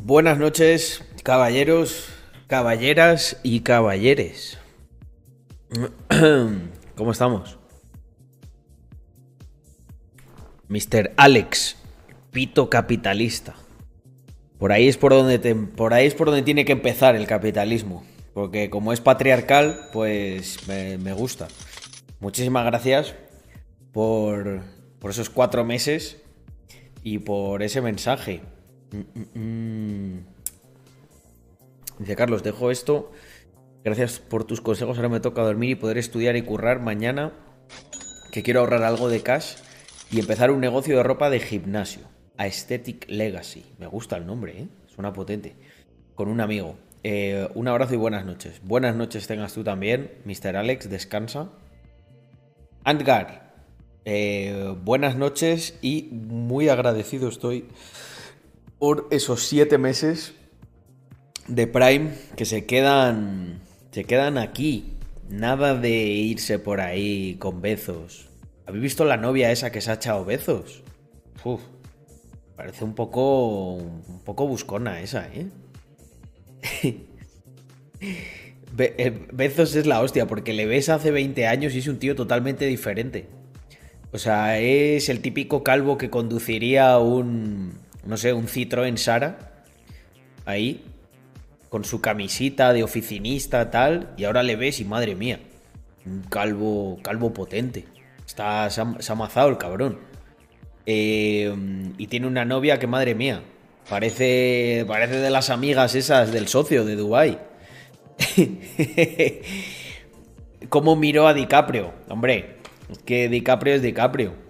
Buenas noches, caballeros, caballeras y caballeres. ¿Cómo estamos? Mr. Alex, pito capitalista. Por ahí es por donde es por donde tiene que empezar el capitalismo, porque como es patriarcal, pues me, me gusta. Muchísimas gracias por, por esos cuatro meses y por ese mensaje. Mm, mm, mm. Dice Carlos, dejo esto. Gracias por tus consejos. Ahora me toca dormir y poder estudiar y currar mañana. Que quiero ahorrar algo de cash y empezar un negocio de ropa de gimnasio. Aesthetic Legacy. Me gusta el nombre, ¿eh? Suena potente. Con un amigo. Eh, un abrazo y buenas noches. Buenas noches tengas tú también, Mr. Alex. Descansa. Antgar, eh, buenas noches y muy agradecido estoy por esos siete meses de Prime que se quedan, se quedan aquí. Nada de irse por ahí con bezos. ¿Habéis visto la novia esa que se ha echado bezos? Uf, parece un poco, un poco buscona esa, ¿eh? Be- eh, Bezos es la hostia, porque le ves hace 20 años y es un tío totalmente diferente. O sea, es el típico calvo que conduciría un, no sé, un Citroën Sara, ahí, con su camisita de oficinista, tal, y ahora le ves y madre mía, un calvo, calvo potente. Está, se ha, amazado el cabrón. Eh, y tiene una novia que, madre mía, parece, parece de las amigas esas del socio de Dubai. ¿Cómo miró a DiCaprio? Hombre, es que DiCaprio es DiCaprio.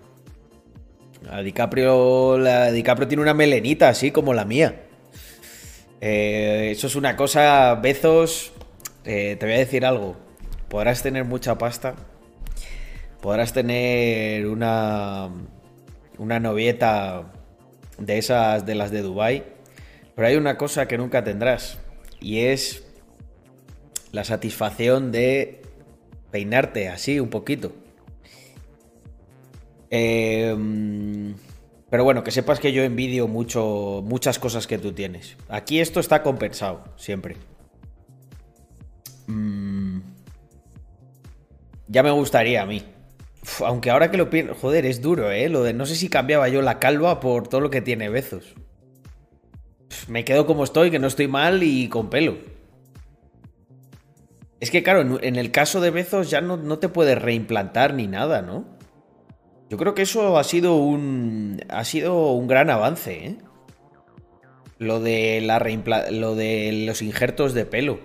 A DiCaprio, la, DiCaprio tiene una melenita así como la mía. Eh, eso es una cosa, Bezos, eh, te voy a decir algo. Podrás tener mucha pasta, podrás tener una, una novieta de esas de las de Dubai, pero hay una cosa que nunca tendrás y es la satisfacción de peinarte así un poquito. Eh, pero bueno, que sepas que yo envidio mucho muchas cosas que tú tienes. Aquí esto está compensado, siempre. Mm, ya me gustaría a mí. Aunque ahora que lo pienso, joder, es duro, ¿eh? Lo de no sé si cambiaba yo la calva por todo lo que tiene Bezos. Me quedo como estoy, que no estoy mal y con pelo. Es que claro, en, en el caso de Bezos ya no, no te puedes reimplantar ni nada, ¿no? Yo creo que eso ha sido un. ha sido un gran avance, ¿eh? Lo de la lo de los injertos de pelo.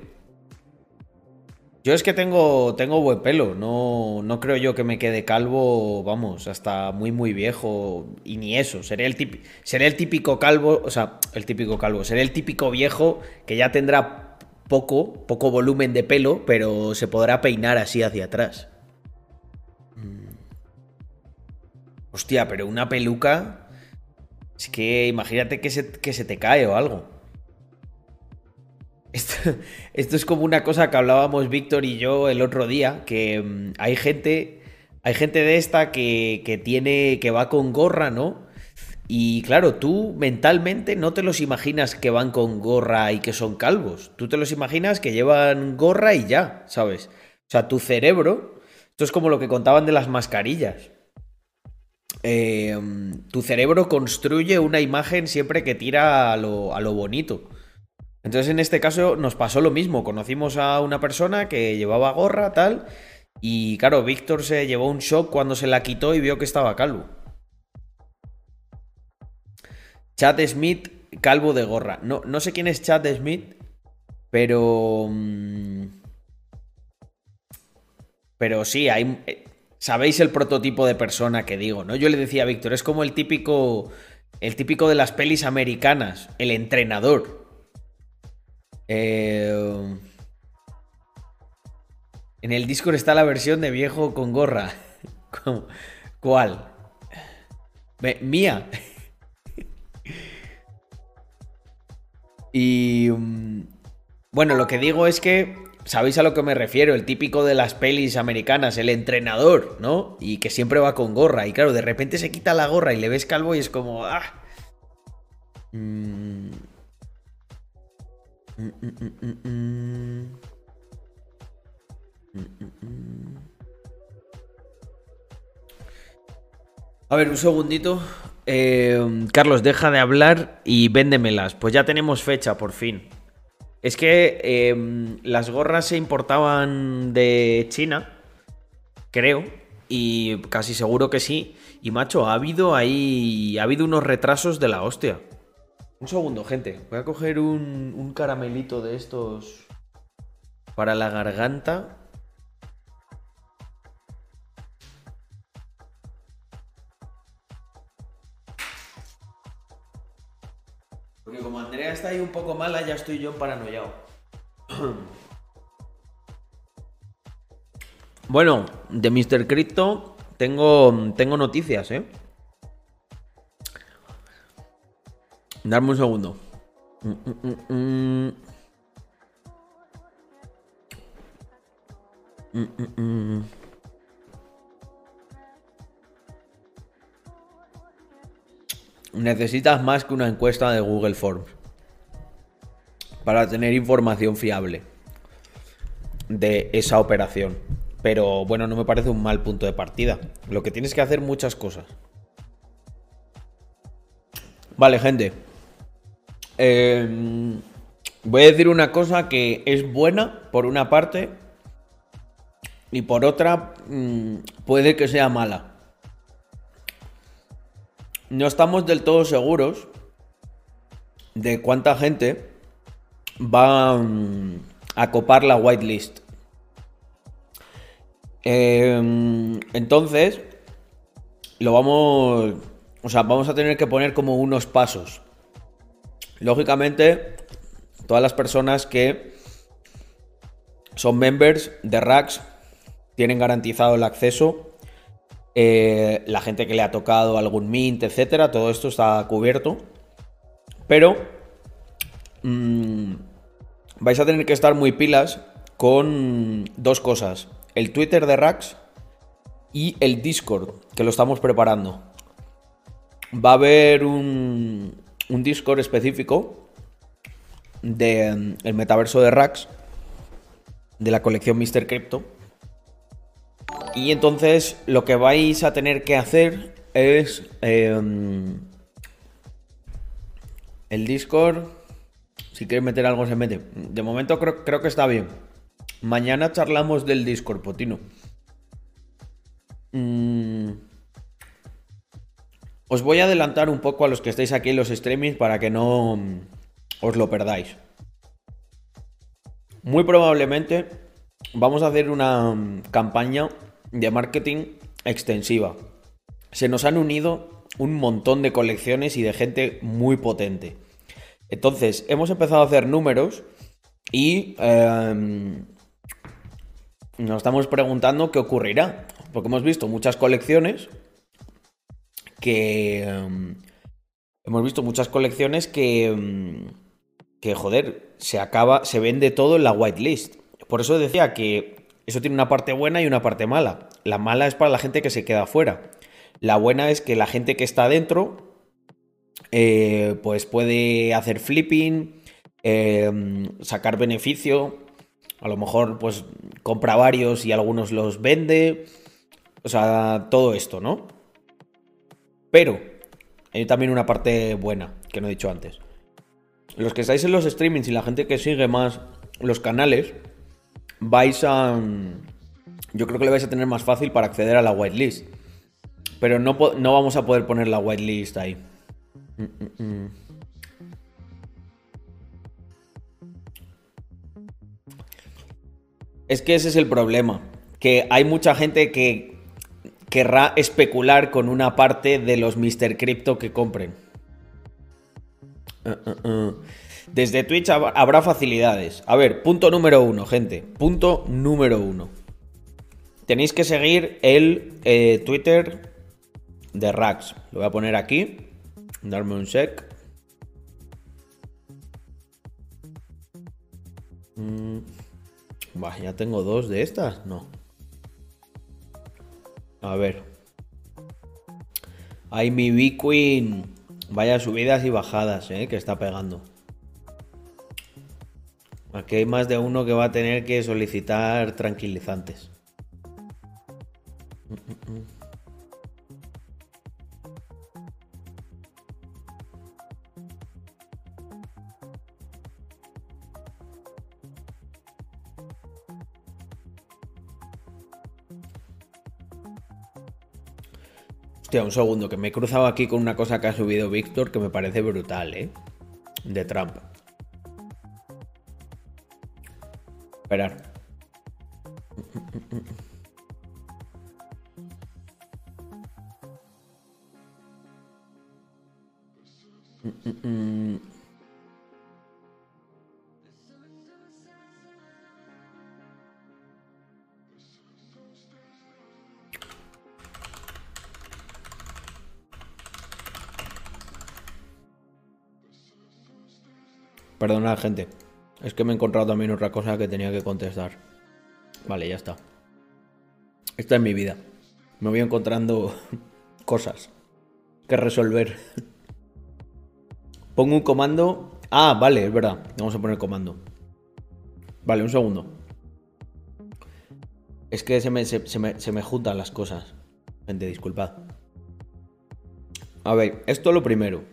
Yo es que tengo, tengo buen pelo, no, no creo yo que me quede calvo, vamos, hasta muy muy viejo, y ni eso, seré el, típico, el típico calvo, o sea, el típico calvo, seré el típico viejo que ya tendrá poco, poco volumen de pelo, pero se podrá peinar así hacia atrás. Hostia, pero una peluca. Es que imagínate que se, que se te cae o algo. Esto, esto es como una cosa que hablábamos Víctor y yo el otro día, que mm, hay gente. Hay gente de esta que, que tiene. que va con gorra, ¿no? Y claro, tú mentalmente no te los imaginas que van con gorra y que son calvos. Tú te los imaginas que llevan gorra y ya, ¿sabes? O sea, tu cerebro. Esto es como lo que contaban de las mascarillas eh, tu cerebro construye una imagen siempre que tira a lo, a lo bonito. Entonces en este caso nos pasó lo mismo. Conocimos a una persona que llevaba gorra, tal. Y claro, Víctor se llevó un shock cuando se la quitó y vio que estaba calvo. Chad Smith, calvo de gorra. No, no sé quién es Chad Smith, pero... mm, Pero sí, hay... Sabéis el prototipo de persona que digo, ¿no? Yo le decía a Víctor, es como el típico... El típico de las pelis americanas, el entrenador. Eh, En el Discord está la versión de viejo con gorra. ¿Cuál? Mía. Y... mm, Bueno, lo que digo es que... ¿Sabéis a lo que me refiero? El típico de las pelis americanas, el entrenador, ¿no? Y que siempre va con gorra. Y claro, de repente se quita la gorra y le ves calvo y es como... ¡Ah! A ver, un segundito. Eh, Carlos, deja de hablar y véndemelas. Pues ya tenemos fecha, por fin. Es que em, las gorras se importaban de China, creo, y casi seguro que sí. Y macho, ha habido ahí. Ha habido unos retrasos de la hostia. Un segundo, gente. Voy a coger un, un caramelito de estos para la garganta. Está ahí un poco mala, ya estoy yo paranoiado. Bueno, de Mr. Crypto tengo, tengo noticias, ¿eh? Darme un segundo. Necesitas más que una encuesta de Google Forms para tener información fiable de esa operación. Pero bueno, no me parece un mal punto de partida. Lo que tienes que hacer muchas cosas. Vale, gente. Em, voy a decir una cosa que es buena por una parte y por otra mm, puede que sea mala no estamos del todo seguros de cuánta gente va mm, a copar la whitelist. Em, entonces, lo vamos. O sea, vamos a tener que poner como unos pasos. Lógicamente, todas las personas que son members de Rax tienen garantizado el acceso eh, la gente que le ha tocado algún mint, etcétera, todo esto está cubierto. Pero mm, vais a tener que estar muy pilas con dos cosas: el Twitter de Rax y el Discord, que lo estamos preparando. Va a haber un, un Discord específico del mm, metaverso de Rax, de la colección Mr. Crypto y entonces lo que vais a tener que hacer es em, el Discord. Si quieres meter algo, se mete. De momento creo, creo que está bien. Mañana charlamos del Discord, Potino. Mm. Os voy a adelantar un poco a los que estáis aquí en los streamings para que no os lo perdáis. Muy probablemente vamos a hacer una campaña de marketing extensiva. Se nos han unido un montón de colecciones y de gente muy potente. Entonces, hemos empezado a hacer números y em, nos estamos preguntando qué ocurrirá. Porque hemos visto muchas colecciones que... Em, hemos visto muchas colecciones que... Em, que, joder, se acaba, se vende todo en la whitelist. Por eso decía que eso tiene una parte buena y una parte mala. La mala es para la gente que se queda afuera. La buena es que la gente que está dentro, eh, pues puede hacer flipping, em, sacar beneficio. A lo mejor, pues compra varios y algunos los vende. O sea, todo esto, ¿no? Pero hay también una parte buena que no he dicho antes. Los que estáis en los streamings y la gente que sigue más los canales, vais a... Yo creo que le vais a tener más fácil para acceder a la whitelist. Pero no, no vamos a poder poner la whitelist ahí. Es que ese es el problema. Que hay mucha gente que querrá especular con una parte de los Mr. Crypto que compren. Uh, uh, uh. Desde Twitch habrá facilidades. A ver, punto número uno, gente. Punto número uno. Tenéis que seguir el eh, Twitter de Rax. Lo voy a poner aquí. Darme un sec. Mm, ya tengo dos de estas. No. A ver. Ay, mi Bitcoin. Vaya subidas y bajadas, eh, que está pegando. Aquí hay más de uno que va a tener que solicitar tranquilizantes. Hostia, un segundo, que me he cruzado aquí con una cosa que ha subido Víctor que me parece brutal, ¿eh? De Trump. Esperar. Perdona, gente. Es que me he encontrado también otra cosa que tenía que contestar. Vale, ya está. Esta es mi vida. Me voy encontrando cosas que resolver. Pongo un comando. Ah, vale, es verdad. Vamos a poner comando. Vale, un segundo. Es que se me, se, me, se me juntan las cosas. Gente, disculpad. A ver, esto lo primero.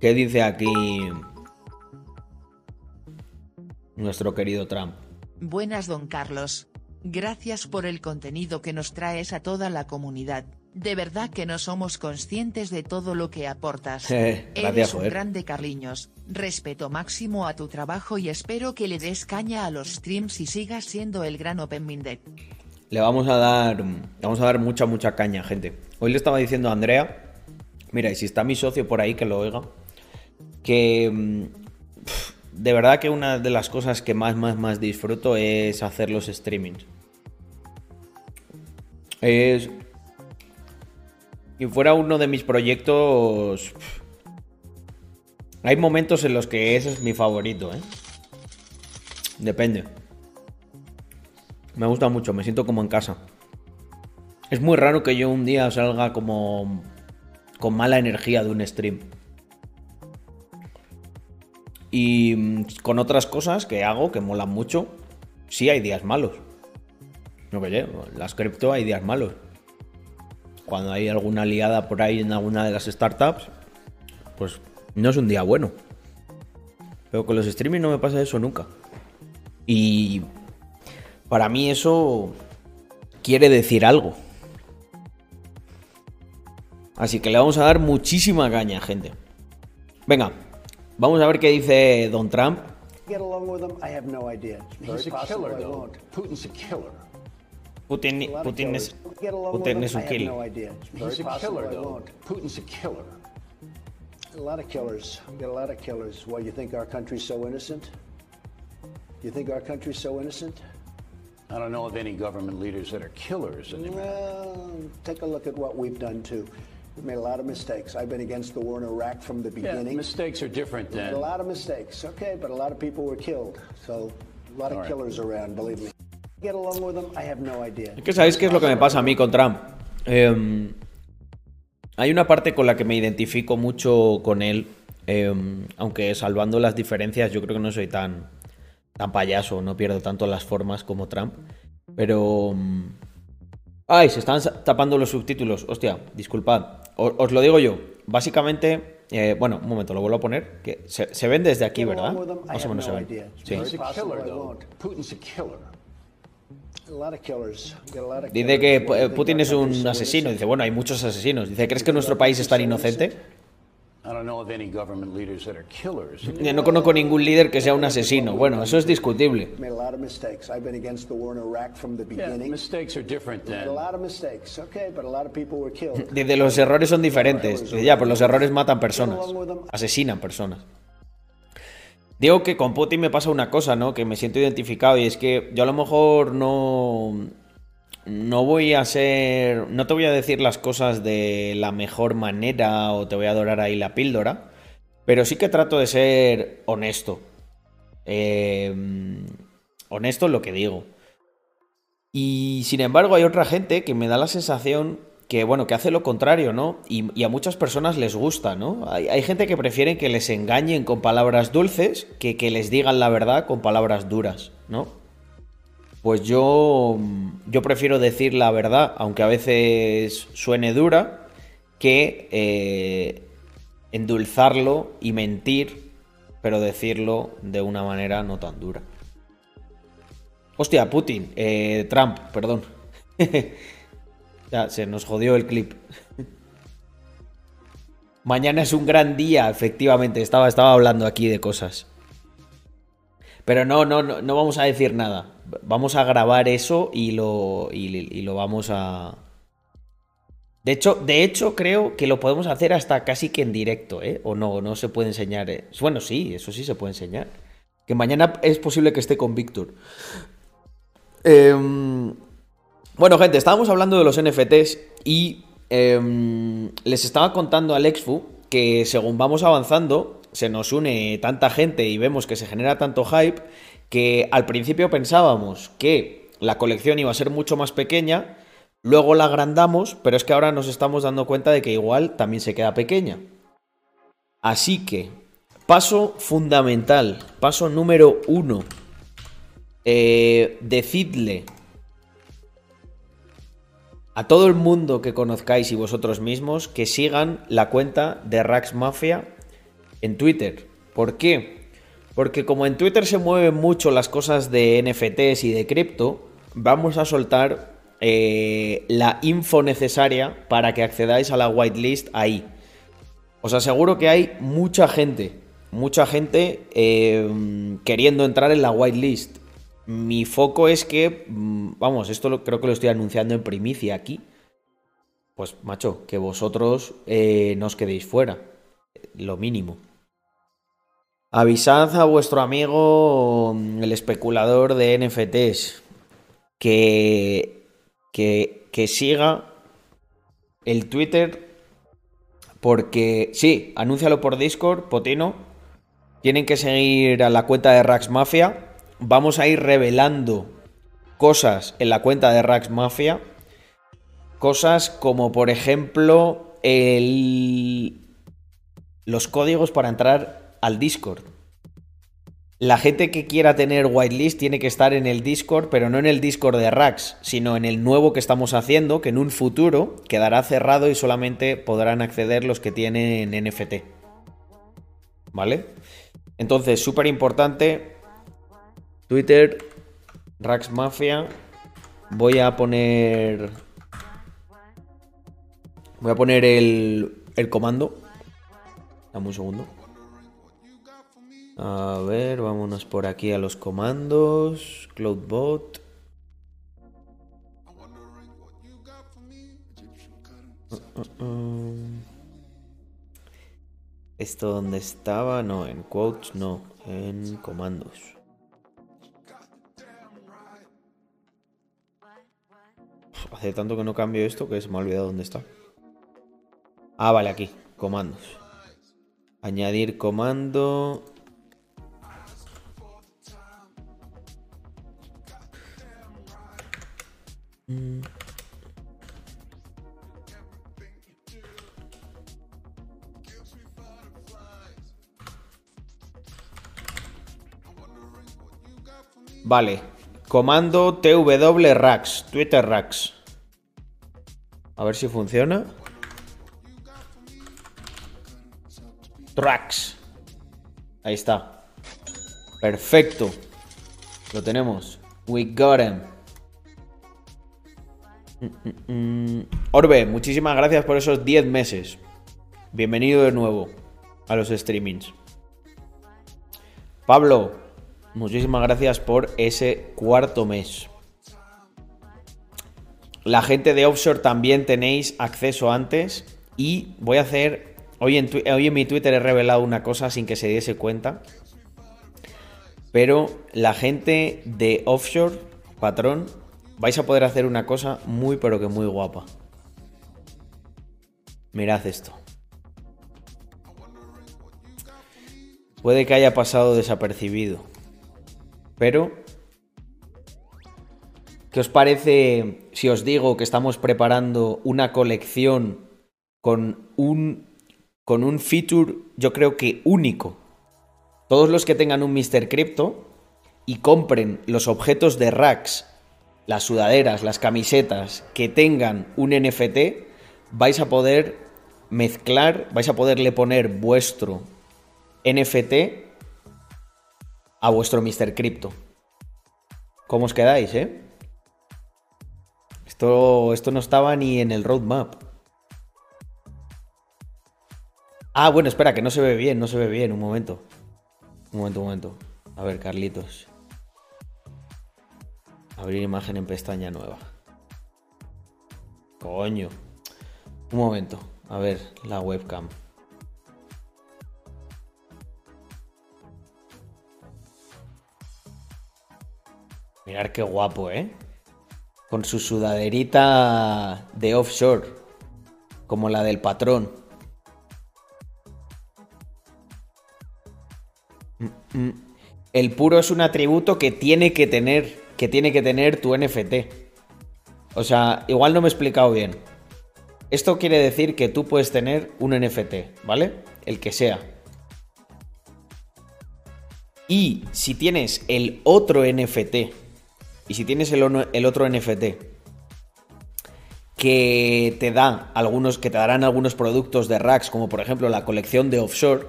¿Qué dice aquí nuestro querido Trump? Buenas, don Carlos. Gracias por el contenido que nos traes a toda la comunidad. De verdad que no somos conscientes de todo lo que aportas. Eh, gracias, Eres un grande Carliños. Respeto máximo a tu trabajo y espero que le des caña a los streams y sigas siendo el gran Open Minded. Le vamos a dar. le Vamos a dar mucha, mucha caña, gente. Hoy le estaba diciendo a Andrea. Mira, y si está mi socio por ahí que lo oiga. Que. De verdad que una de las cosas que más, más, más disfruto es hacer los streamings. Es. Si fuera uno de mis proyectos. Hay momentos en los que ese es mi favorito, ¿eh? Depende. Me gusta mucho, me siento como en casa. Es muy raro que yo un día salga como con mala energía de un stream. Y mm, con otras cosas que hago que molan mucho, sí hay días malos. No que las cripto hay días malos. Cuando hay alguna liada por ahí en alguna de las startups, pues no es un día bueno. Pero con los streaming no me pasa eso nunca. Y para mí eso quiere decir algo. Así que le vamos a dar muchísima caña, gente. Venga, vamos a ver qué dice Don Trump. get along with him? I have no idea. It's very He's a possible killer, I though. won't. Putin's a killer. Putin, A lot of Putin es, Putin es un killer, a killer. A lot of killers. We get a lot of killers. Why you think our country's so innocent? You think our country's so innocent? I don't know of any government leaders that are killers anymore. Well, take a look at what we've done too. We've made a lot of mistakes. I've been against the war in Iraq from the Yeah, beginning. mistakes are different than. a lot of mistakes, okay, but a lot of people were killed. So, a lot of right. killers around, believe me. Get along with them? I have no idea. Es que sabéis qué es lo que me pasa a mí con Trump. Em, hay una parte con la que me identifico mucho con él. em, aunque salvando las diferencias, yo creo que no soy tan, tan payaso, no pierdo tanto las formas como Trump. Pero. mm, ¡Ay! Se están tapando los subtítulos. Hostia, disculpad. Os lo digo yo. Básicamente. eh, bueno, un momento, lo vuelvo a poner. Que se, se ven desde aquí, ¿verdad? Más o menos se ven. Sí. Dice que Putin es un asesino. Dice, bueno, hay muchos asesinos. Dice, ¿crees que nuestro país es tan inocente? No conozco ningún líder que sea un asesino. Bueno, eso es discutible. Made a lot of mistakes. I've been against the war in Iraq from the Yeah, beginning. mistakes are different Made a than. lot of mistakes, okay, but a lot of people were killed. Dice, los errores son diferentes. Ya, pues los errores matan personas. Them? Asesinan personas. Digo que con Putin me pasa una cosa, ¿no? Que me siento identificado y es que yo a lo mejor no... No voy a ser... No te voy a decir las cosas de la mejor manera o te voy a adorar ahí la píldora, pero sí que trato de ser honesto. Eh, honesto en lo que digo. Y sin embargo hay otra gente que me da la sensación que, bueno, que hace lo contrario, ¿no? Y, a muchas personas les gusta, ¿no? Hay, gente que prefiere que les engañen con palabras dulces que que les digan la verdad con palabras duras, ¿no? Pues yo, yo prefiero decir la verdad, aunque a veces suene dura, que eh, endulzarlo y mentir, pero decirlo de una manera no tan dura. Hostia, Putin, eh, Trump, perdón. Ya, se nos jodió el clip. Mañana es un gran día, efectivamente. Estaba, estaba hablando aquí de cosas. Pero no, no, no, no vamos a decir nada. Vamos a grabar eso y lo, y, lo vamos a... De hecho, de hecho, creo que lo podemos hacer hasta casi que en directo, ¿eh? O no, no se puede enseñar. ¿eh? Bueno, sí, eso sí se puede enseñar. Que mañana es posible que esté con Víctor. Eh... Bueno, gente, estábamos hablando de los NFTs y em, les estaba contando a Lexfu que según vamos avanzando, se nos une tanta gente y vemos que se genera tanto hype que al principio pensábamos que la colección iba a ser mucho más pequeña, luego la agrandamos, pero es que ahora nos estamos dando cuenta de que igual también se queda pequeña. Así que, paso fundamental, paso número uno, eh, decidle a todo el mundo que conozcáis y vosotros mismos que sigan la cuenta de Rax Mafia en Twitter. ¿Por qué? Porque como en Twitter se mueven mucho las cosas de NFTs y de cripto, vamos a soltar eh, la info necesaria para que accedáis a la whitelist ahí. Os aseguro que hay mucha gente, mucha gente eh, queriendo entrar en la whitelist. Mi foco es que, mm, vamos, esto creo que lo estoy anunciando en primicia aquí. Pues, macho, que vosotros eh, no os quedéis fuera. Lo mínimo. Avisad a vuestro amigo, mm, el especulador de NFTs, que, que, que siga el Twitter. Porque, sí, anúncialo por Discord, Potino. Tienen que seguir a la cuenta de Rax Mafia vamos a ir revelando cosas en la cuenta de Rax Mafia. Cosas como, por ejemplo, el... los códigos para entrar al Discord. La gente que quiera tener whitelist tiene que estar en el Discord, pero no en el Discord de Rax, sino en el nuevo que estamos haciendo, que en un futuro quedará cerrado y solamente podrán acceder los que tienen NFT. ¿Vale? Entonces, súper importante, Twitter, Rax Mafia. Voy a poner. Voy a poner el, el comando. Dame un segundo. A ver, vámonos por aquí a los comandos. Cloudbot. ¿Esto dónde estaba? No, en quotes no, en comandos. Hace tanto que no cambio esto que se me ha olvidado dónde está. Ah, vale, aquí. Comandos. Añadir comando. Vale. Comando TW Rax. Twitter Rax. A ver si funciona. Tracks. Ahí está. Perfecto. Lo tenemos. We got him. Mm, mm, mm. Orbe, muchísimas gracias por esos 10 meses. Bienvenido de nuevo a los streamings. Pablo, muchísimas gracias por ese cuarto mes. La gente de offshore también tenéis acceso antes. Y voy a hacer. Hoy en, hoy en mi Twitter he revelado una cosa sin que se diese cuenta. Pero la gente de offshore, patrón, vais a poder hacer una cosa muy pero que muy guapa. Mirad esto. Puede que haya pasado desapercibido. Pero ¿Qué os parece si os digo que estamos preparando una colección con un, con un feature, yo creo que único? Todos los que tengan un Mr. Crypto y compren los objetos de racks, las sudaderas, las camisetas que tengan un NFT, vais a poder mezclar, vais a poderle poner vuestro NFT a vuestro Mr. Crypto. ¿Cómo os quedáis, eh? Esto, esto no estaba ni en el roadmap. Ah, bueno, espera, que no se ve bien, no se ve bien. Un momento. Un momento, un momento. A ver, Carlitos. Abrir imagen en pestaña nueva. Coño. Un momento. A ver, la webcam. Mirar qué guapo, ¿eh? con su sudaderita de offshore, como la del patrón. Mm, mm. El puro es un atributo que tiene que tener, que tiene que tener tu NFT. O sea, igual no me he explicado bien. Esto quiere decir que tú puedes tener un NFT, ¿vale? El que sea. Y si tienes el otro NFT y si tienes el, otro NFT que te da algunos, que te darán algunos productos de racks, como por ejemplo la colección de offshore,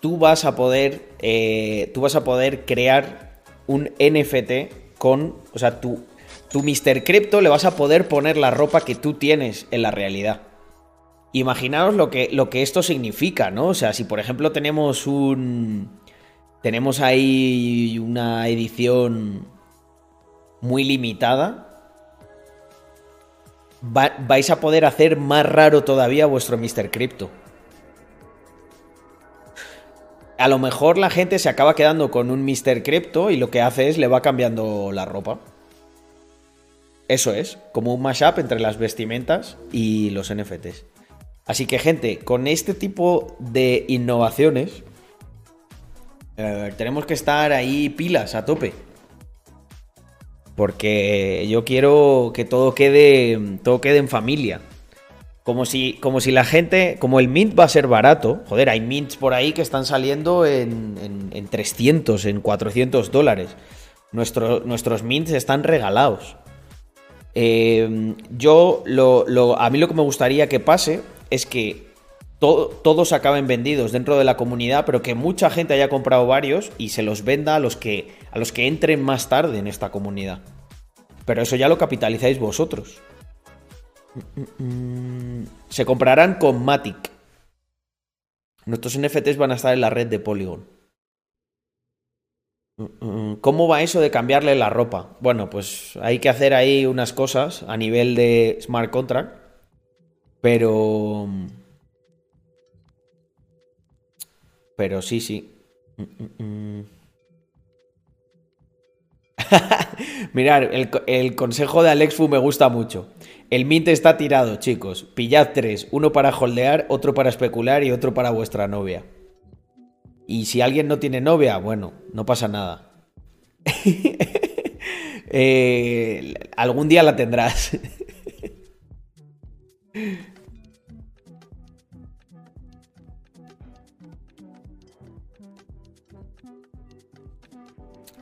tú vas a poder, eh, tú vas a poder crear un NFT con, o sea, tu, tu Mr. Crypto le vas a poder poner la ropa que tú tienes en la realidad. Imaginaos lo que, lo que esto significa, ¿no? O sea, si por ejemplo tenemos un... Tenemos ahí una edición muy limitada, vais a poder hacer más raro todavía vuestro Mr. Crypto. A lo mejor la gente se acaba quedando con un Mr. Crypto y lo que hace es le va cambiando la ropa. Eso es, como un mashup entre las vestimentas y los NFTs. Así que gente, con este tipo de innovaciones eh, tenemos que estar ahí pilas a tope. Porque yo quiero que todo quede, todo quede en familia. Como si, como si la gente, como el mint va a ser barato, joder, hay mints por ahí que están saliendo en, en, 300, en 400 dólares. nuestros mints están regalados. Eh, yo, lo, a mí lo que me gustaría que pase es que todos acaben vendidos dentro de la comunidad, pero que mucha gente haya comprado varios y se los venda a los que, a los que entren más tarde en esta comunidad. Pero eso ya lo capitalizáis vosotros. Se comprarán con Matic. Nuestros NFTs van a estar en la red de Polygon. ¿Cómo va eso de cambiarle la ropa? Bueno, pues hay que hacer ahí unas cosas a nivel de smart contract. Pero... Pero sí, sí. Mm, mm, mm. Mirar, el, consejo de Alexfu me gusta mucho. El mint está tirado, chicos. Pillad tres. Uno para holdear, otro para especular y otro para vuestra novia. Y si alguien no tiene novia, bueno, no pasa nada. Eh, algún día la tendrás.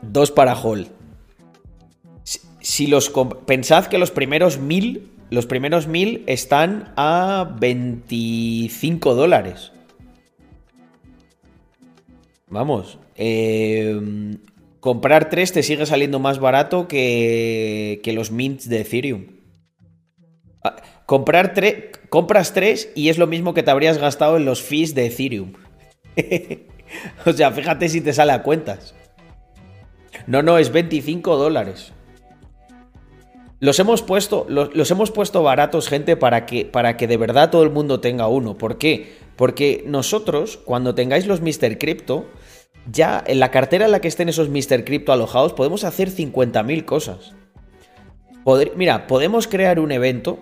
Dos para Hall. Si pensad que los primeros mil, los primeros mil están a 25 dólares. Vamos, em, comprar tres te sigue saliendo más barato que, que los mints de Ethereum. Ah, comprar tres, compras tres y es lo mismo que te habrías gastado en los fees de Ethereum. o sea, fíjate si te sale a cuentas. No, no, es 25 dólares. Los hemos puesto, los, hemos puesto baratos, gente, para que, para que de verdad todo el mundo tenga uno. ¿Por qué? Porque nosotros, cuando tengáis los Mr. Crypto, ya en la cartera en la que estén esos Mr. Crypto alojados, podemos hacer 50.000 cosas. mira, podemos crear un evento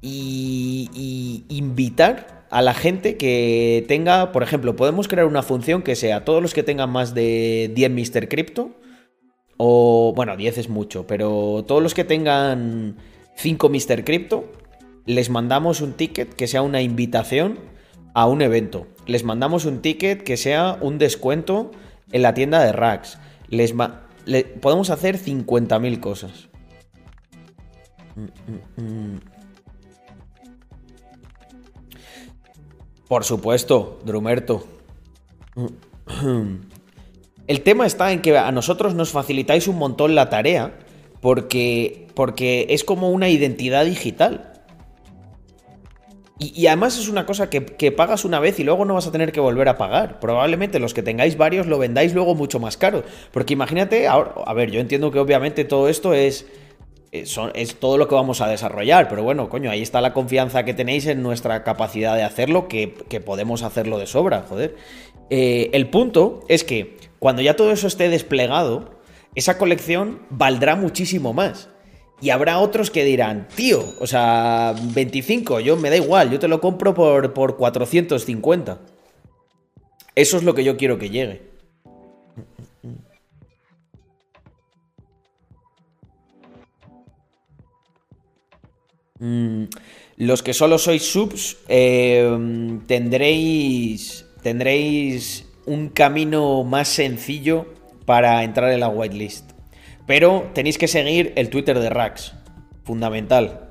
y, y invitar a la gente que tenga, por ejemplo, podemos crear una función que sea todos los que tengan más de 10 Mr. Crypto o bueno, 10 es mucho, pero todos los que tengan 5 Mr. Crypto, les mandamos un ticket que sea una invitación a un evento. Les mandamos un ticket que sea un descuento en la tienda de racks. Les podemos hacer 50.000 cosas. Por supuesto, Drumerto. El tema está en que a nosotros nos facilitáis un montón la tarea porque, porque es como una identidad digital. Y, además es una cosa que, pagas una vez y luego no vas a tener que volver a pagar. Probablemente los que tengáis varios lo vendáis luego mucho más caro. Porque imagínate, ahora, a ver, yo entiendo que obviamente todo esto es, es, es, todo lo que vamos a desarrollar, pero bueno, coño, ahí está la confianza que tenéis en nuestra capacidad de hacerlo, que, podemos hacerlo de sobra, joder. Eh, el punto es que cuando ya todo eso esté desplegado, esa colección valdrá muchísimo más. Y habrá otros que dirán, tío, o sea, 25, yo me da igual, yo te lo compro por, por 450. Eso es lo que yo quiero que llegue. Mm, los que solo sois subs, eh, tendréis, tendréis un camino más sencillo para entrar en la whitelist. Pero tenéis que seguir el Twitter de Rax. Fundamental.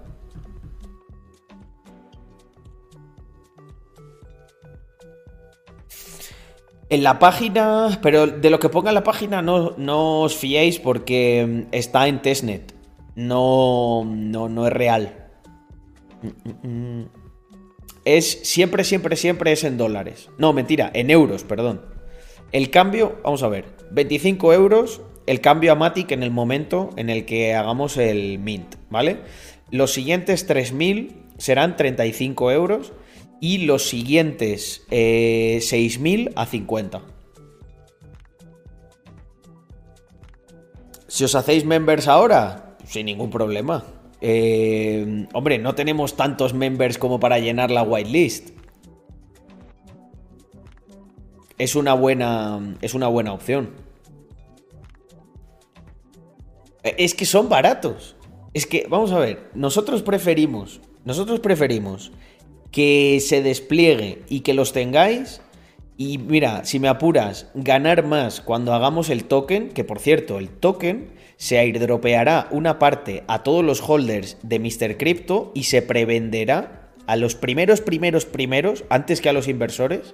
En la página, pero de lo que ponga en la página no, no os fiéis porque está en testnet. No, no, no es real. Es siempre, siempre, siempre es en dólares. No, mentira, en euros, perdón. El cambio, vamos a ver, 25 euros el cambio a Matic en el momento en el que hagamos el mint, ¿vale? Los siguientes 3.000 serán 35 euros y los siguientes 6.000 eh, a 50. Si os hacéis members ahora, sin ningún problema. Eh, hombre, no tenemos tantos members como para llenar la whitelist. Es una buena, es una buena opción. Eh, es que son baratos. Es que, vamos a ver, nosotros preferimos, nosotros preferimos que se despliegue y que los tengáis. Y mira, si me apuras, ganar más cuando hagamos el token, que por cierto, el token se airdropeará una parte a todos los holders de Mr. Crypto y se prevenderá a los primeros, primeros, primeros, antes que a los inversores,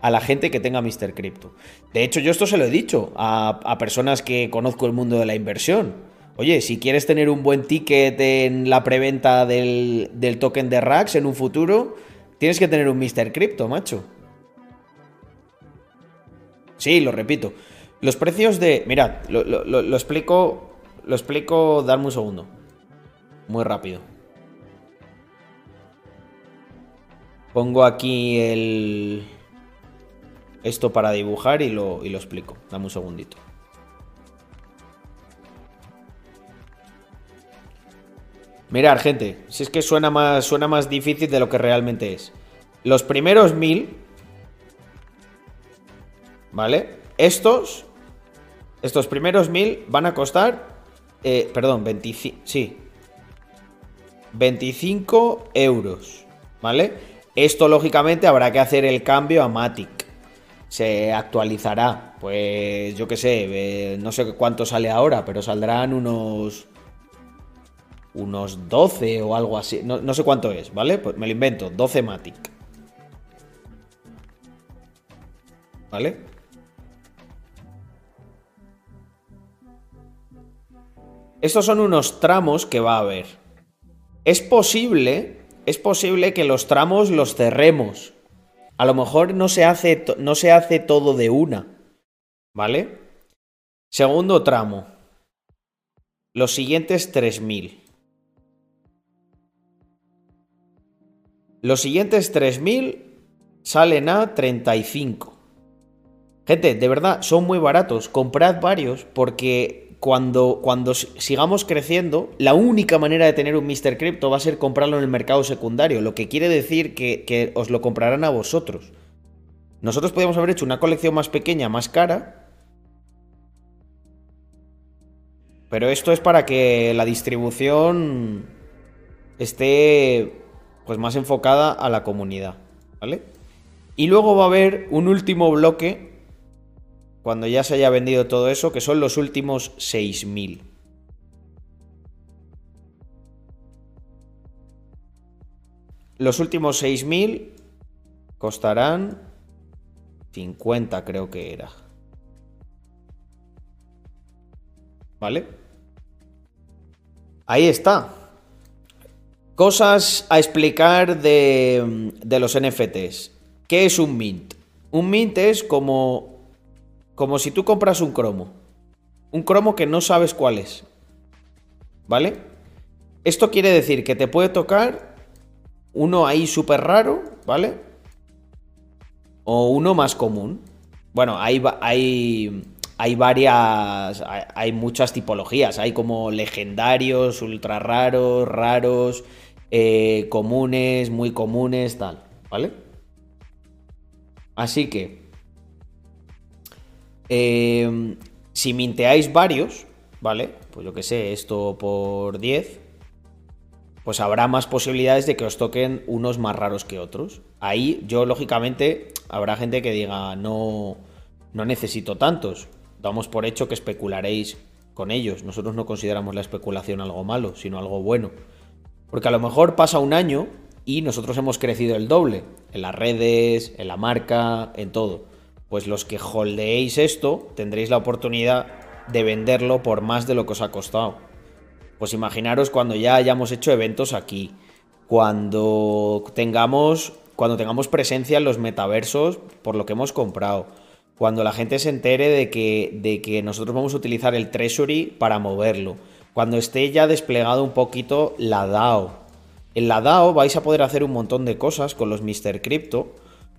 a la gente que tenga Mr. Crypto. De hecho, yo esto se lo he dicho a, personas que conozco el mundo de la inversión. Oye, si quieres tener un buen ticket en la preventa del, token de Rax en un futuro, tienes que tener un Mr. Crypto, macho. Sí, lo repito. Los precios de. Mirad, lo, explico. Lo explico. Dame un segundo. Muy rápido. Pongo aquí el esto para dibujar y lo, y lo explico. Dame un segundito. Mirar, gente, si es que suena más, suena más difícil de lo que realmente es. Los primeros mil, ¿vale? Estos, estos primeros mil van a costar, eh, perdón, 25, sí, 25 euros, ¿vale? Esto, lógicamente, habrá que hacer el cambio a Matic se actualizará. Pues yo qué sé, eh, no sé cuánto sale ahora, pero saldrán unos unos 12 o algo así. No, sé cuánto es, ¿vale? Pues me lo invento, 12 Matic. ¿Vale? Estos son unos tramos que va a haber. Es posible, es posible que los tramos los cerremos a lo mejor no se hace, no se hace todo de una. ¿Vale? Segundo tramo. Los siguientes 3.000. Los siguientes 3.000 salen a 35. Gente, de verdad, son muy baratos. Comprad varios porque cuando, cuando sigamos creciendo, la única manera de tener un Mr. Crypto va a ser comprarlo en el mercado secundario, lo que quiere decir que, os lo comprarán a vosotros. Nosotros podríamos haber hecho una colección más pequeña, más cara, Pero esto es para que la distribución esté pues más enfocada a la comunidad, ¿vale? Y luego va a haber un último bloque cuando ya se haya vendido todo eso, que son los últimos 6000. Los últimos 6000 costarán 50 creo que era. ¿Vale? Ahí está. Cosas a explicar de, de, los NFTs. ¿Qué es un mint? Un mint es como, como si tú compras un cromo. Un cromo que no sabes cuál es. ¿Vale? Esto quiere decir que te puede tocar uno ahí súper raro, ¿vale? O uno más común. Bueno, hay, hay, hay varias, hay, muchas tipologías. Hay como legendarios, ultra raros, raros, eh, comunes, muy comunes, tal, ¿vale? Así que, eh, si minteáis varios, ¿vale? Pues yo que sé, esto por 10, pues habrá más posibilidades de que os toquen unos más raros que otros. Ahí yo, lógicamente, habrá gente que diga, no, no necesito tantos. Damos por hecho que especularéis con ellos. Nosotros no consideramos la especulación algo malo, sino algo bueno. Porque a lo mejor pasa un año y nosotros hemos crecido el doble. En las redes, en la marca, en todo. Pues los que holdeéis esto tendréis la oportunidad de venderlo por más de lo que os ha costado. Pues imaginaros cuando ya hayamos hecho eventos aquí, cuando tengamos, cuando tengamos presencia en los metaversos por lo que hemos comprado, cuando la gente se entere de que, de que nosotros vamos a utilizar el Treasury para moverlo, cuando esté ya desplegado un poquito la DAO. En la DAO vais a poder hacer un montón de cosas con los Mr. Crypto,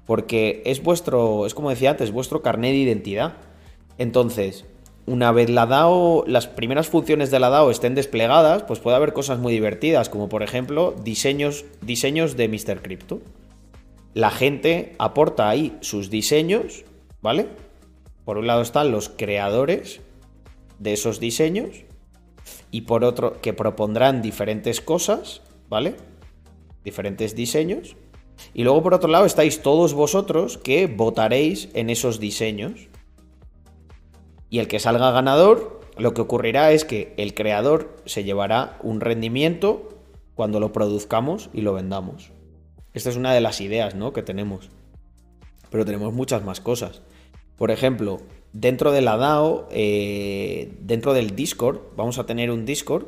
porque es vuestro, es como decía antes, vuestro carnet de identidad. Entonces, una vez la DAO, las primeras funciones de la DAO estén desplegadas, pues puede haber cosas muy divertidas, como por ejemplo diseños, diseños de Mr. Crypto. La gente aporta ahí sus diseños, ¿vale? Por un lado están los creadores de esos diseños y por otro que propondrán diferentes cosas, ¿vale? Diferentes diseños. Y luego por otro lado estáis todos vosotros que votaréis en esos diseños. Y el que salga ganador, lo que ocurrirá es que el creador se llevará un rendimiento cuando lo produzcamos y lo vendamos. Esta es una de las ideas ¿no? que tenemos. Pero tenemos muchas más cosas. Por ejemplo, dentro de la DAO, eh, dentro del Discord, vamos a tener un Discord.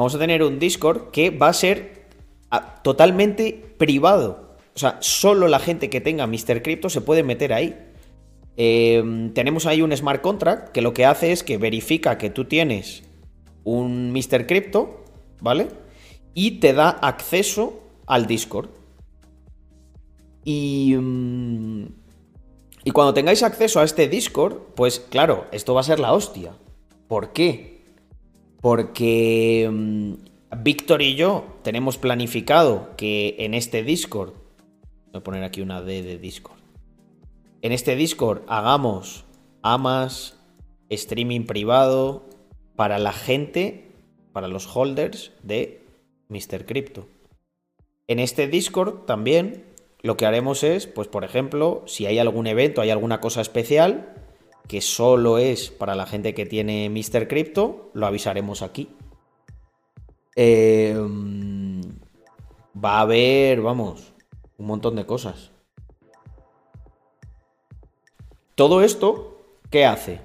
Vamos a tener un Discord que va a ser ah, totalmente privado. O sea, solo la gente que tenga Mr. Crypto se puede meter ahí. Em, tenemos ahí un smart contract que lo que hace es que verifica que tú tienes un Mr. Crypto, ¿vale? Y te da acceso al Discord. Y, mm, y cuando tengáis acceso a este Discord, pues claro, esto va a ser la hostia. ¿Por qué? Porque mm, Víctor y yo tenemos planificado que en este Discord Voy a poner aquí una D de Discord. En este Discord hagamos amas, streaming privado para la gente, para los holders de Mr. Crypto. En este Discord también lo que haremos es, pues por ejemplo, si hay algún evento, hay alguna cosa especial que solo es para la gente que tiene Mr. Crypto, lo avisaremos aquí. Em, va a haber, vamos, un montón de cosas. Todo esto, ¿qué hace?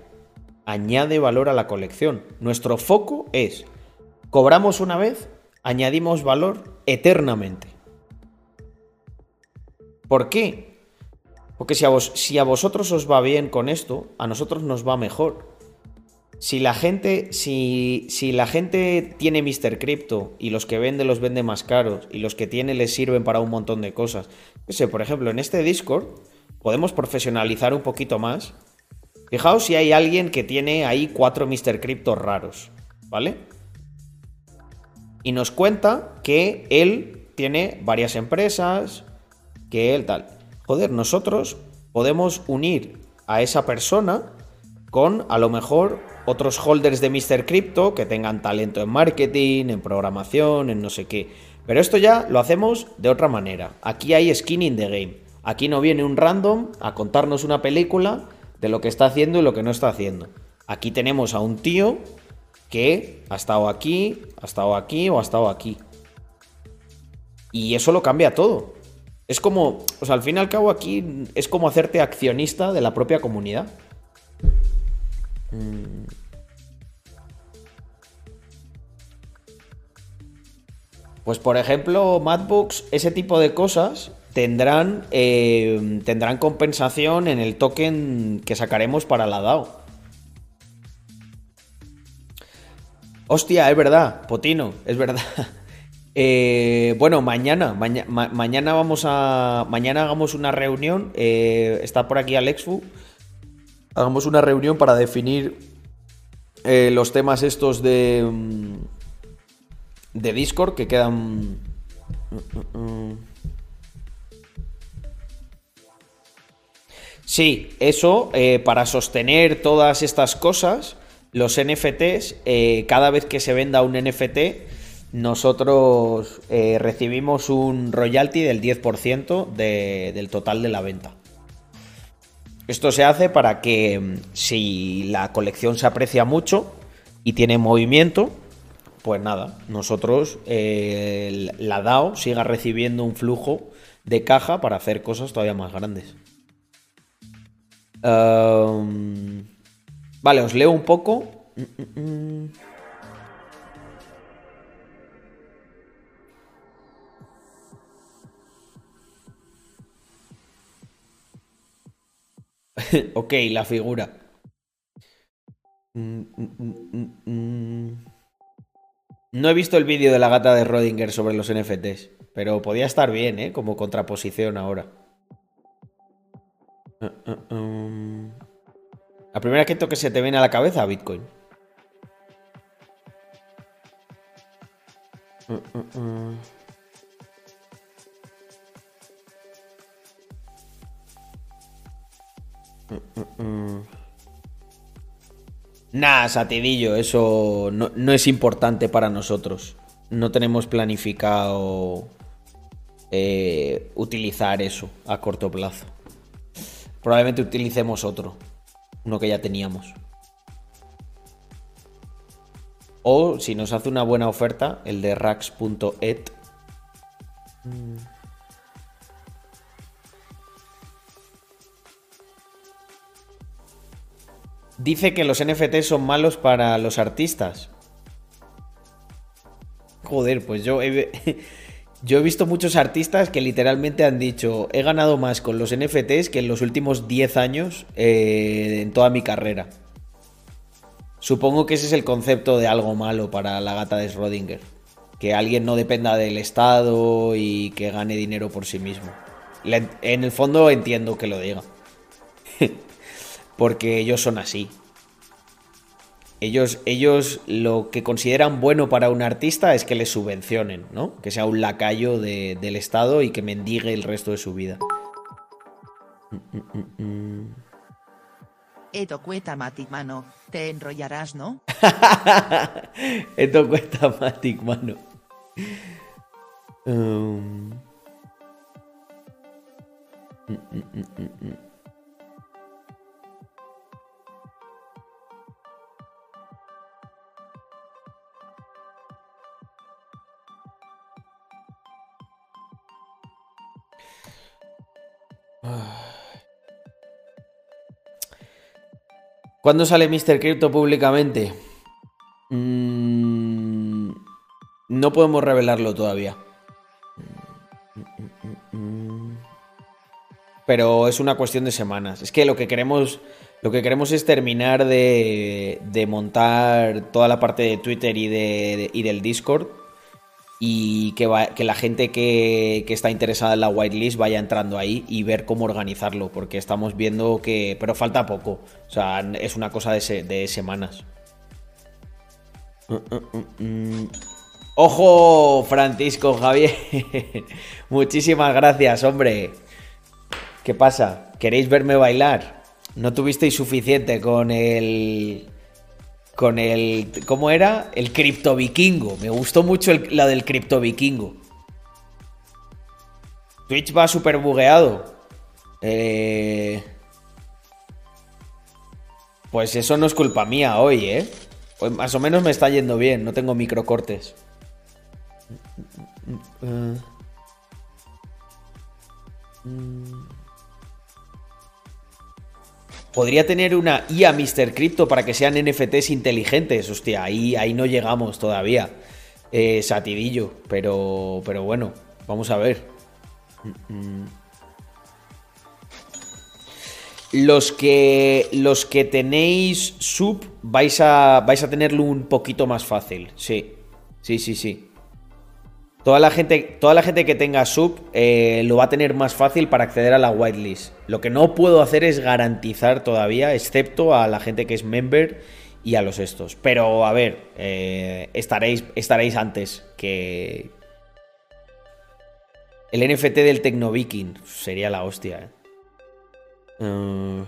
Añade valor a la colección. Nuestro foco es, cobramos una vez, añadimos valor eternamente. ¿Por qué? Porque si a, vosotros os va bien con esto, a nosotros nos va mejor. Si la gente, si, la gente tiene Mr. Crypto y los que vende los vende más caros y los que tiene les sirven para un montón de cosas. Por ejemplo, en este Discord podemos profesionalizar un poquito más. Fijaos si hay alguien que tiene ahí cuatro Mr. Crypto raros, ¿vale? Y nos cuenta que él tiene varias empresas, que él tal. Joder, nosotros podemos unir a esa persona con a lo mejor otros holders de Mr. Crypto que tengan talento en marketing, en programación, en no sé qué. Pero esto ya lo hacemos de otra manera. Aquí hay skin in the game. Aquí no viene un random a contarnos una película de lo que está haciendo y lo que no está haciendo. Aquí tenemos a un tío que ha estado aquí, ha estado aquí o ha estado aquí. Y eso lo cambia todo. Es como, o sea, al fin y al cabo aquí es como hacerte accionista de la propia comunidad. Mm. Pues por ejemplo, Madbox, ese tipo de cosas tendrán, eh, tendrán compensación en el token que sacaremos para la DAO. Hostia, es verdad, Potino, es verdad. Eh, bueno, mañana, mañana vamos a. Mañana hagamos una reunión. Eh, está por aquí Alexfu. Hagamos una reunión para definir los temas estos de. Mm, de Discord que quedan. Mm, mm, Sí, eso eh, para sostener todas estas cosas, los NFTs, eh, cada vez que se venda un NFT, nosotros eh, recibimos un royalty del 10% del total de la venta. Esto se hace para que mm, si la colección se aprecia mucho y tiene movimiento, pues nada, nosotros, la DAO siga recibiendo un flujo de caja para hacer cosas todavía más grandes vale, os leo un poco. ok, la figura. No he visto el vídeo de la gata de Rodinger sobre los NFTs, pero podía estar bien, ¿eh? Como contraposición ahora. Uh, uh, um. La primera cripto que se te viene a la cabeza, Bitcoin. Uh, Nah, Satidillo, eso no, no, es importante para nosotros. No tenemos planificado eh, utilizar eso a corto plazo probablemente utilicemos otro, uno que ya teníamos. O si nos hace una buena oferta, el de rax.et. Dice que los NFT son malos para los artistas. Joder, pues yo he, Yo he visto muchos artistas que literalmente han dicho, he ganado más con los NFTs que en los últimos 10 años eh, en toda mi carrera. Supongo que ese es el concepto de algo malo para la gata de Schrödinger. Que alguien no dependa del Estado y que gane dinero por sí mismo. En el fondo entiendo que lo diga. Porque ellos son así. Ellos, ellos lo que consideran bueno para un artista es que le subvencionen, ¿no? Que sea un lacayo del Estado y que mendigue el resto de su vida. Eto cueta matic mano, te enrollarás, ¿no? Eto cueta matic mano. Um. ¿Cuándo sale Mr. Crypto públicamente? Mm, no podemos revelarlo todavía. Pero es una cuestión de semanas. Es que lo que queremos, lo que queremos es terminar de, montar toda la parte de Twitter y, y del Discord y que, la gente que, está interesada en la whitelist vaya entrando ahí y ver cómo organizarlo, porque estamos viendo que... Pero falta poco, o sea, es una cosa de, de semanas. Ojo, Francisco Javier. Muchísimas gracias, hombre. ¿Qué pasa? ¿Queréis verme bailar? No tuvisteis suficiente con el. Con el. ¿Cómo era? El cripto vikingo. Me gustó mucho la del cripto vikingo. Twitch va súper bugueado. Eh, pues eso no es culpa mía hoy, ¿eh? Más o menos me está yendo bien, no tengo microcortes. Podría tener una IA Mr. Crypto para que sean NFTs inteligentes. Hostia, ahí, ahí no llegamos todavía. Eh, satidillo. Pero, pero bueno, vamos a ver. Los que, los que tenéis sub vais a, vais a tenerlo un poquito más fácil. Sí, sí, sí, sí. Toda la gente, toda la gente que tenga sub eh, lo va a tener más fácil para acceder a la whitelist. Lo que no puedo hacer es garantizar todavía, excepto a la gente que es member y a los estos. Pero a ver, eh, estaréis, estaréis antes que, el NFT del Tecnoviking sería la hostia, ¿eh? Mm.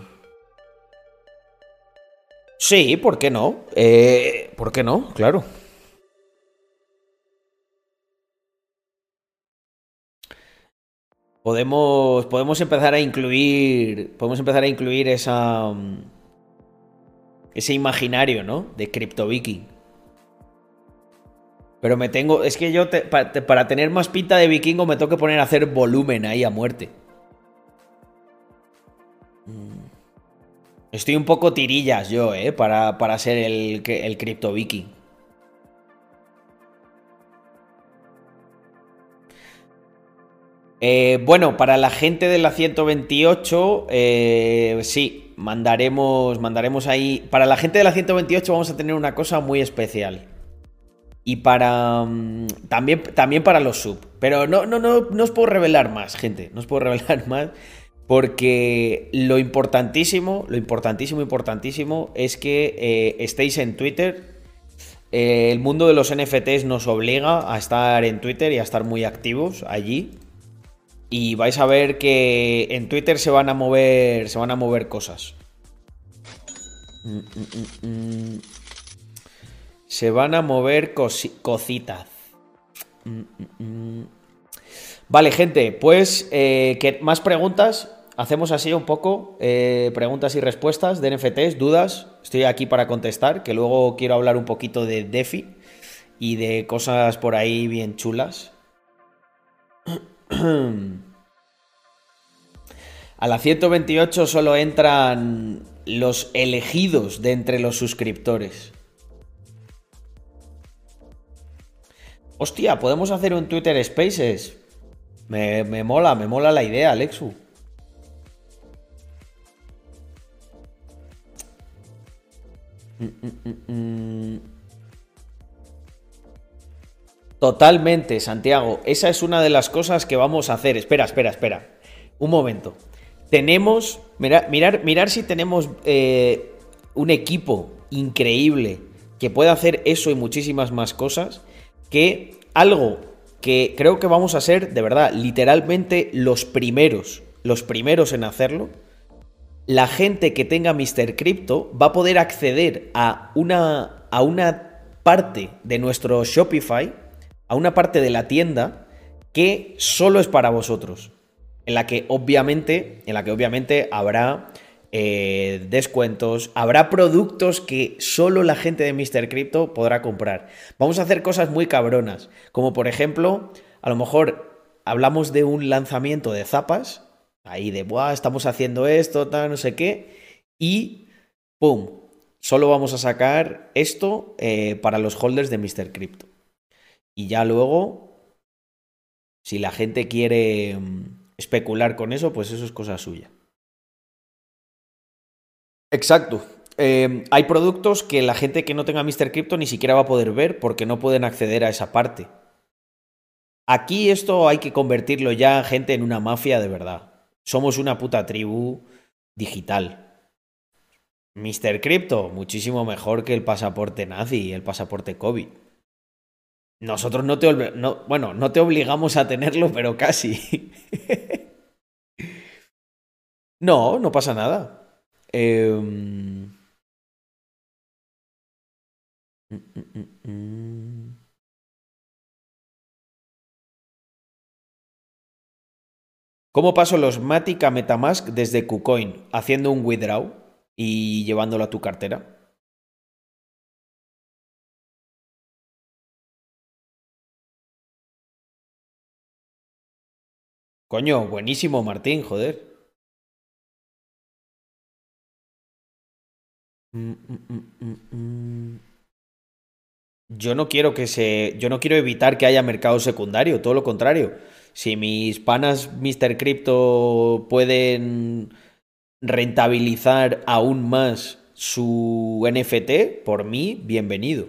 Sí, ¿por qué no? Eh, ¿Por qué no? Claro. Podemos, podemos empezar a incluir. Podemos empezar a incluir esa. Mm, ese imaginario, ¿no? De Crypto Viking. Pero me tengo. Es que yo, para, tener más pinta de vikingo, me tengo que poner a hacer volumen ahí a muerte. Mm. Estoy un poco tirillas yo, ¿eh? Para, para ser el, el cripto viking. Eh, bueno, para la gente de la 128, eh, sí, mandaremos, mandaremos ahí. Para la gente de la 128 vamos a tener una cosa muy especial y para mm, también, también para los sub. Pero no, no, no, no os puedo revelar más, gente. No os puedo revelar más. Porque lo importantísimo, lo importantísimo, importantísimo es que eh, estéis en Twitter. El mundo de los NFTs nos obliga a estar en Twitter y a estar muy activos allí. Y vais a ver que en Twitter se van a mover. Se van a mover cosas. Se van a mover cositas. Vale, gente, pues eh, más preguntas. Hacemos así un poco, eh, preguntas y respuestas de NFTs, dudas. Estoy aquí para contestar, que luego quiero hablar un poquito de DeFi y de cosas por ahí bien chulas. A la 128 solo entran los elegidos de entre los suscriptores. Hostia, podemos hacer un Twitter Spaces. Me, mola, me mola la idea, Alexu. Totalmente, Santiago. Esa es una de las cosas que vamos a hacer. Espera, espera, espera. Un momento. Tenemos. Mirar, mirar, mirar si tenemos eh, un equipo increíble que pueda hacer eso y muchísimas más cosas que algo que creo que vamos a ser, de verdad, literalmente los primeros, los primeros en hacerlo, la gente que tenga Mr. Crypto va a poder acceder a una, a una parte de nuestro Shopify, a una parte de la tienda que solo es para vosotros. En la que obviamente, en la que obviamente habrá eh, descuentos, habrá productos que solo la gente de Mr. Crypto podrá comprar. Vamos a hacer cosas muy cabronas, como por ejemplo, a lo mejor hablamos de un lanzamiento de zapas, ahí de, estamos haciendo esto, tal, no sé qué, y ¡pum! Solo vamos a sacar esto eh, para los holders de Mr. Crypto. Y ya luego, si la gente quiere mm, especular con eso, pues eso es cosa suya. Exacto. Em, hay productos que la gente que no tenga Mr. Crypto ni siquiera va a poder ver porque no pueden acceder a esa parte. Aquí esto hay que convertirlo ya, gente, en una mafia de verdad. Somos una puta tribu digital. Mr. Crypto, muchísimo mejor que el pasaporte nazi y el pasaporte COVID. Nosotros no te, bueno, no te obligamos a tenerlo, pero casi. No, no pasa nada. Em. ¿Cómo paso los Matic a Metamask desde KuCoin? Haciendo un withdraw y llevándolo a tu cartera. Coño, buenísimo, Martín, joder. Mm, mm, mm, yo no quiero que se. Yo no quiero evitar que haya mercado secundario, todo lo contrario. Si mis panas Mr. Crypto pueden rentabilizar aún más su NFT, por mí, bienvenido.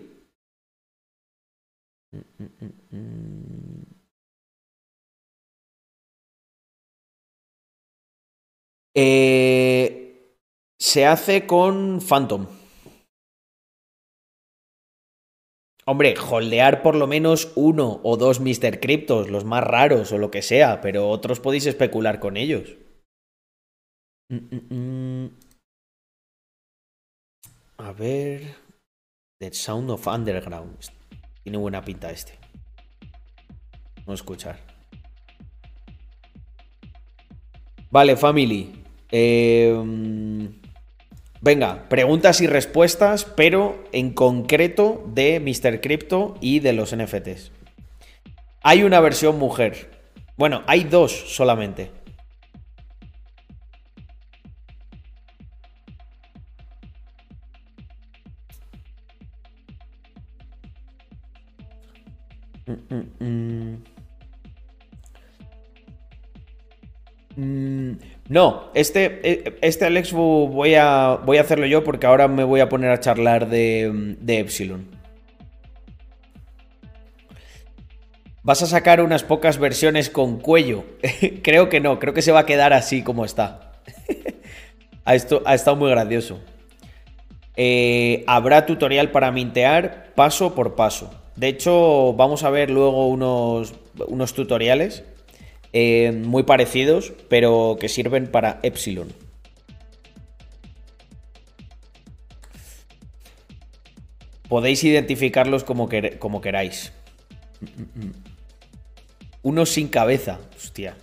Eh, se hace con Phantom. Hombre, holdear por lo menos uno o dos Mr. Cryptos, los más raros o lo que sea, pero otros podéis especular con ellos. Mm, mm, mm. A ver. The Sound of Underground. Tiene buena pinta este. Vamos a escuchar. Vale, family. Eh, venga, preguntas y respuestas, pero en concreto de Mr. Crypto y de los NFTs. Hay una versión mujer. Bueno, hay dos solamente. Mm, mm, mm. No, este, e, este voy a, voy a hacerlo yo porque ahora me voy a poner a charlar de, de Epsilon. ¿Vas a sacar unas pocas versiones con cuello? creo que no, creo que se va a quedar así como está. ha, ha estado muy gracioso. Eh, habrá tutorial para mintear paso por paso. De hecho, vamos a ver luego unos, unos tutoriales eh, muy parecidos, pero que sirven para Epsilon. Podéis identificarlos como, como queráis. Uno sin cabeza. Hostia.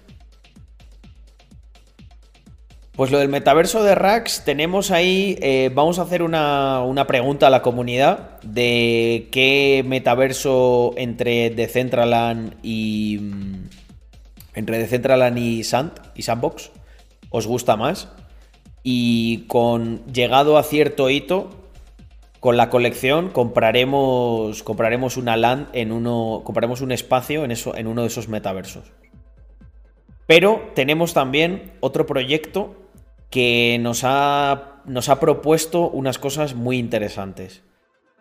Pues lo del metaverso de Rax, tenemos ahí, eh, vamos a hacer una, una, pregunta a la comunidad de qué metaverso entre Decentraland y, mm, entre Decentraland y Sand y Sandbox os gusta más. Y con llegado a cierto hito, con la colección compraremos, compraremos una land en uno, compraremos un espacio en, eso, en uno de esos metaversos. Pero tenemos también otro proyecto que nos ha, nos ha propuesto unas cosas muy interesantes.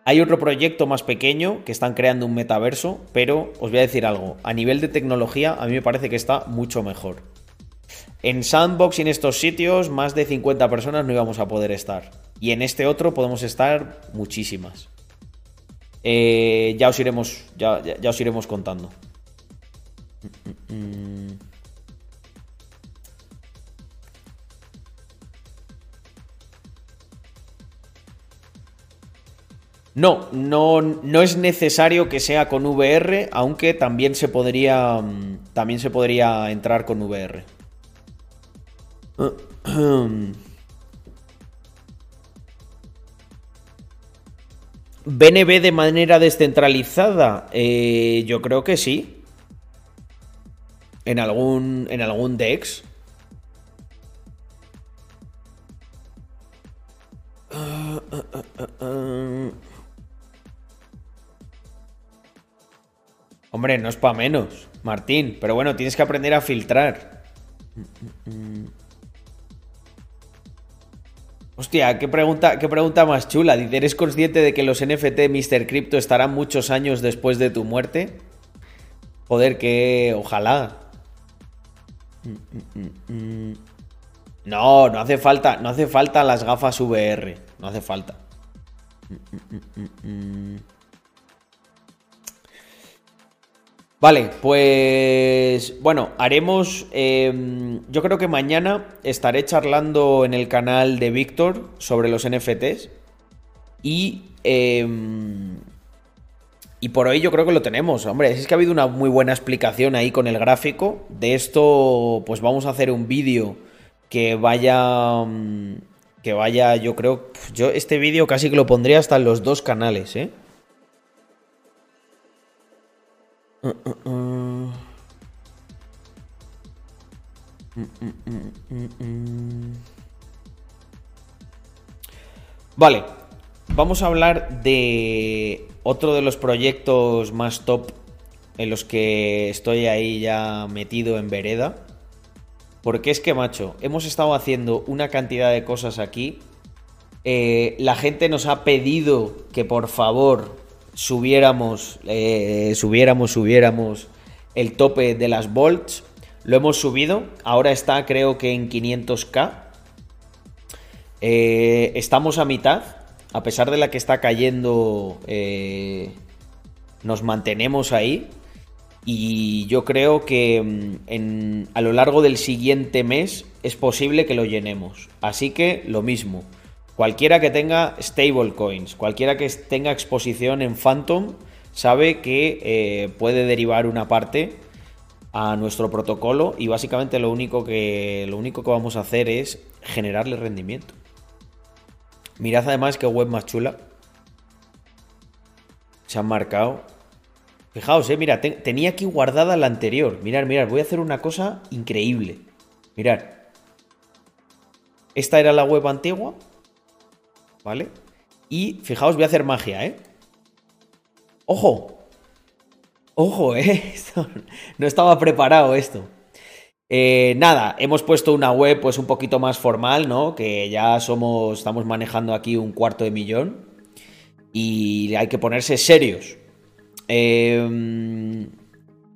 Hay otro proyecto más pequeño que están creando un metaverso, pero os voy a decir algo. A nivel de tecnología, a mí me parece que está mucho mejor. En Sandbox y en estos sitios, más de 50 personas no íbamos a poder estar. Y en este otro podemos estar muchísimas. Eh, ya, os iremos, ya, ya, os iremos contando. Mm, mm, No, no, no es necesario que sea con VR, aunque también se podría, mm, también se podría entrar con VR. ¿BNB de manera descentralizada? Eh, yo creo que sí. En algún, en algún DEX. Uh, uh, uh, Hombre, no es para menos, Martín. Pero bueno, tienes que aprender a filtrar. Hostia, qué pregunta, qué pregunta más chula. ¿eres consciente de que los NFT Mr. Crypto estarán muchos años después de tu muerte? Joder, que ojalá. No, no hace falta, no hace falta las gafas VR. No hace falta. Vale, pues bueno, haremos, em, yo creo que mañana estaré charlando en el canal de Víctor sobre los NFTs y... Em, y por hoy yo creo que lo tenemos. Hombre, es que ha habido una muy buena explicación ahí con el gráfico. De esto, pues vamos a hacer un vídeo que vaya... Mm, que vaya, yo creo... Yo este vídeo casi que lo pondría hasta en los dos canales, ¿eh? Vale, vamos a hablar de otro de los proyectos más top en los que estoy ahí ya metido en vereda. Porque es que, macho, hemos estado haciendo una cantidad de cosas aquí. Eh, la gente nos ha pedido que por favor subiéramos, eh, subiéramos, subiéramos el tope de las volts. Lo hemos subido. Ahora está creo que en 500k. Eh, estamos a mitad. A pesar de la que está cayendo, eh, nos mantenemos ahí. Y yo creo que mm, a lo largo del siguiente mes es posible que lo llenemos. Así que lo mismo. Cualquiera que tenga stablecoins, cualquiera que tenga exposición en Phantom, sabe que eh, puede derivar una parte a nuestro protocolo y básicamente lo único que lo único que vamos a hacer es generarle rendimiento. Mirad además qué web más chula. Se han marcado. Fijaos, eh, mira, tenía aquí guardada la anterior. Mirad, mirad, voy a hacer una cosa increíble. Mirad. Esta era la web antigua ¿vale? Y fijaos, voy a hacer magia, ¿eh? ¡Ojo! ¡Ojo, eh! no estaba preparado esto. Eh, nada, hemos puesto una web pues un poquito más formal, ¿no? Que ya somos, estamos manejando aquí un cuarto de millón y hay que ponerse serios. Em,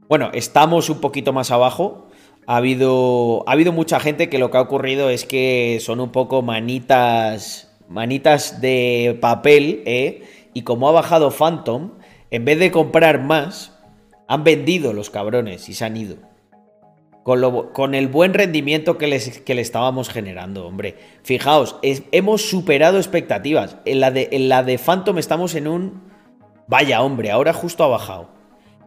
bueno, estamos un poquito más abajo. Ha habido, ha habido mucha gente que lo que ha ocurrido es que son un poco manitas manitas de papel, ¿eh? Y como ha bajado Phantom, en vez de comprar más, han vendido los cabrones y se han ido. Con, con el buen rendimiento que les, que le estábamos generando, hombre. Fijaos, hemos superado expectativas. En la, de, en la de Phantom estamos en un... Vaya, hombre, ahora justo ha bajado.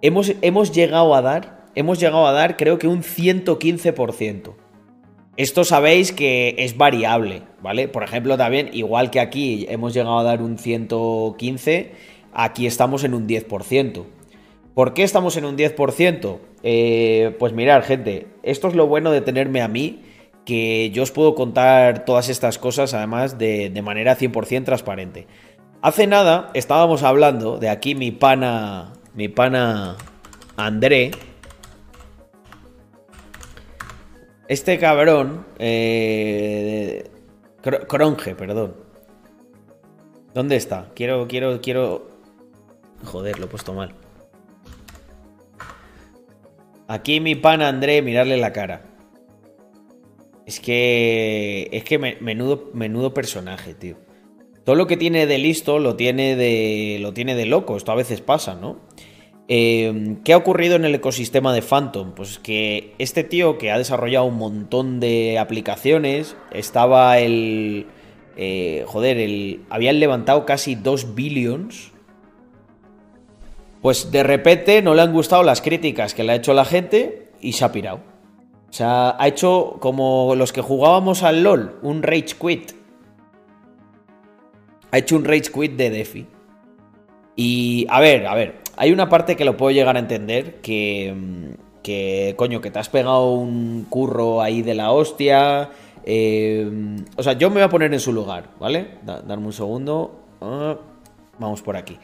Hemos, hemos llegado a dar, hemos llegado a dar creo que un 115%. Esto sabéis que es variable, ¿vale? Por ejemplo, también, igual que aquí hemos llegado a dar un 115, aquí estamos en un 10%. ¿Por qué estamos en un 10%? Eh, pues mirar, gente, esto es lo bueno de tenerme a mí, que yo os puedo contar todas estas cosas, además, de, de manera 100% transparente. Hace nada estábamos hablando de aquí mi pana, mi pana André, Este cabrón. Eh, perdón. ¿Dónde está? Quiero, quiero, quiero. Joder, lo he puesto mal. Aquí mi pan André, mirarle la cara. Es que. Es que menudo, menudo personaje, tío. Todo lo que tiene de listo lo tiene de. lo tiene de loco. Esto a veces pasa, ¿no? Em, ¿Qué ha ocurrido en el ecosistema de Phantom? Pues que este tío que ha desarrollado un montón de aplicaciones, estaba el... Eh, joder, el, habían levantado casi 2 billions. Pues de repente no le han gustado las críticas que le ha hecho la gente y se ha pirado. O sea, ha hecho como los que jugábamos al LOL, un rage quit. Ha hecho un rage quit de DeFi. Y a ver, a ver, hay una parte que lo puedo llegar a entender, que, que coño, que te has pegado un curro ahí de la hostia. Eh, o sea, yo me voy a poner en su lugar, ¿vale? darme un segundo. Ah, vamos por aquí.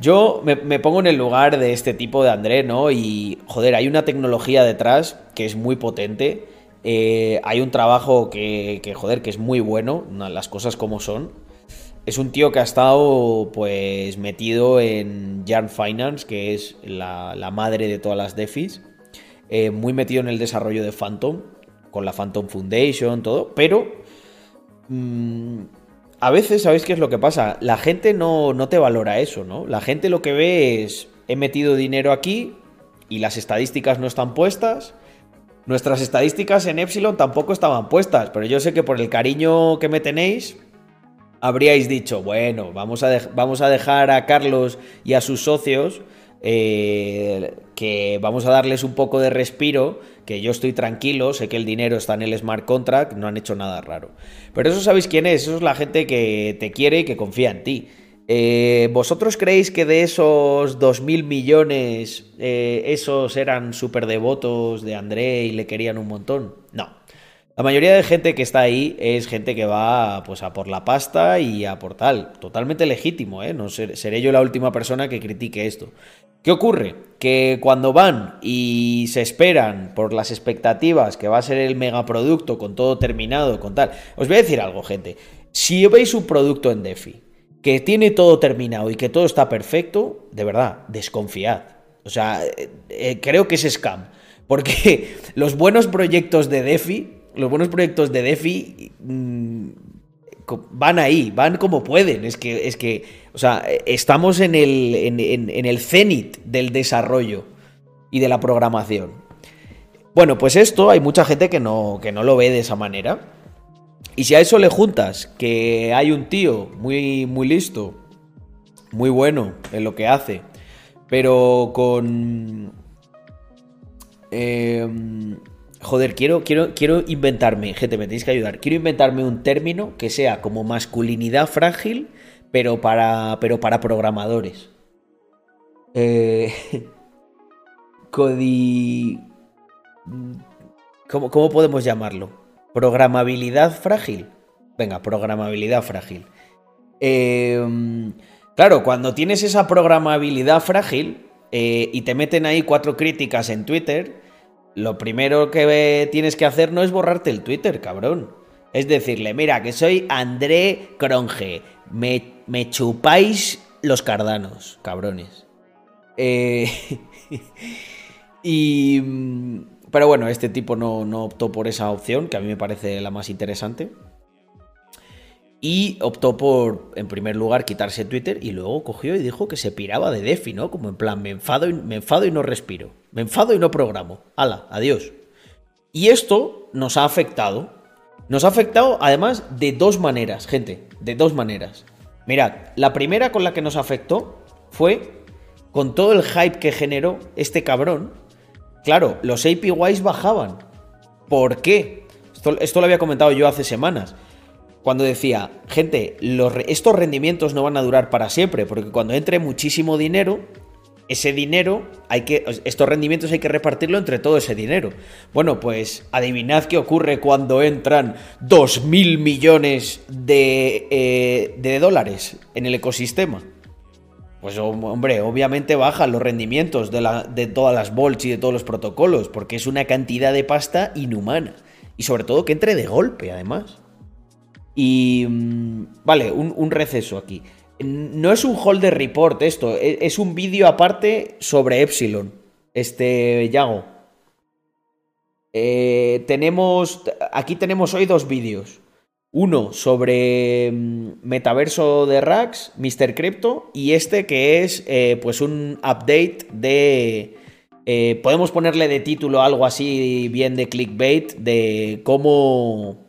Yo me, pongo en el lugar de este tipo de André, ¿no? Y, joder, hay una tecnología detrás que es muy potente. Eh, hay un trabajo que, que, joder, que es muy bueno, las cosas como son es un tío que ha estado pues metido en Yarn Finance, que es la, madre de todas las DeFis, eh, muy metido en el desarrollo de Phantom, con la Phantom Foundation, todo, pero mm, a veces, ¿sabéis qué es lo que pasa? La gente no, no te valora eso, ¿no? La gente lo que ve es, he metido dinero aquí y las estadísticas no están puestas. Nuestras estadísticas en Epsilon tampoco estaban puestas, pero yo sé que por el cariño que me tenéis, habríais dicho, bueno, vamos a, vamos a dejar a Carlos y a sus socios eh, que vamos a darles un poco de respiro, que yo estoy tranquilo, sé que el dinero está en el smart contract, no han hecho nada raro. Pero eso sabéis quién es, eso es la gente que te quiere y que confía en ti. Eh, ¿Vosotros creéis que de esos 2.000 millones, eh, esos eran súper devotos de André y le querían un montón? No. La mayoría de gente que está ahí es gente que va pues, a por la pasta y a por tal. Totalmente legítimo, ¿eh? No seré yo la última persona que critique esto. ¿Qué ocurre? Que cuando van y se esperan por las expectativas que va a ser el megaproducto con todo terminado, con tal. Os voy a decir algo, gente. Si veis un producto en DeFi que tiene todo terminado y que todo está perfecto, de verdad, desconfiad. O sea, eh, eh, creo que es scam. Porque los buenos proyectos de DeFi, los buenos proyectos de DeFi mm, van ahí, van como pueden. Es que, es que o sea, estamos en el, en, el cenit del desarrollo y de la programación. Bueno, pues esto hay mucha gente que no, que no lo ve de esa manera. Y si a eso le juntas que hay un tío muy, muy listo, muy bueno en lo que hace, pero con... Em, joder, quiero, quiero, quiero inventarme, gente, me tenéis que ayudar. Quiero inventarme un término que sea como masculinidad frágil pero para, pero para programadores. Eh. ¿Cómo, ¿Cómo podemos llamarlo? ¿Programabilidad frágil? Venga, programabilidad frágil. Em, claro, cuando tienes esa programabilidad frágil eh, y te meten ahí cuatro críticas en Twitter, lo primero que tienes que hacer no es borrarte el Twitter, cabrón. Es decirle, mira, que soy André Cronge, me, chupáis los cardanos, cabrones. Eh, y... Mm, pero bueno, este tipo no, optó por esa opción, que a mí me parece la más interesante. Y optó por, en primer lugar, quitarse Twitter y luego cogió y dijo que se piraba de Defi, ¿no? Como en plan, me enfado y, me enfado y no respiro. Me enfado y no programo. Hala, adiós. Y esto nos ha afectado nos ha afectado además de dos maneras, gente, de dos maneras. Mirad, la primera con la que nos afectó fue con todo el hype que generó este cabrón. Claro, los APYs bajaban. ¿Por qué? Esto, lo había comentado yo hace semanas. Cuando decía, gente, estos rendimientos no van a durar para siempre, porque cuando entre muchísimo dinero, ese dinero hay que estos rendimientos hay que repartirlo entre todo ese dinero. Bueno, pues adivinad qué ocurre cuando entran 2.000 millones de, eh, de dólares en el ecosistema. Pues hombre, obviamente bajan los rendimientos de, la, de todas las bolts y de todos los protocolos, porque es una cantidad de pasta inhumana. Y sobre todo que entre de golpe, además. Y... Mm, vale, un, un receso aquí. No es un holder report esto, e, es un vídeo aparte sobre Epsilon. Este, Yago. Eh, tenemos. Aquí tenemos hoy dos vídeos. Uno sobre mm, metaverso de Rax, Mr. Crypto, y este que es eh, pues un update de. Eh, podemos ponerle de título algo así bien de clickbait de cómo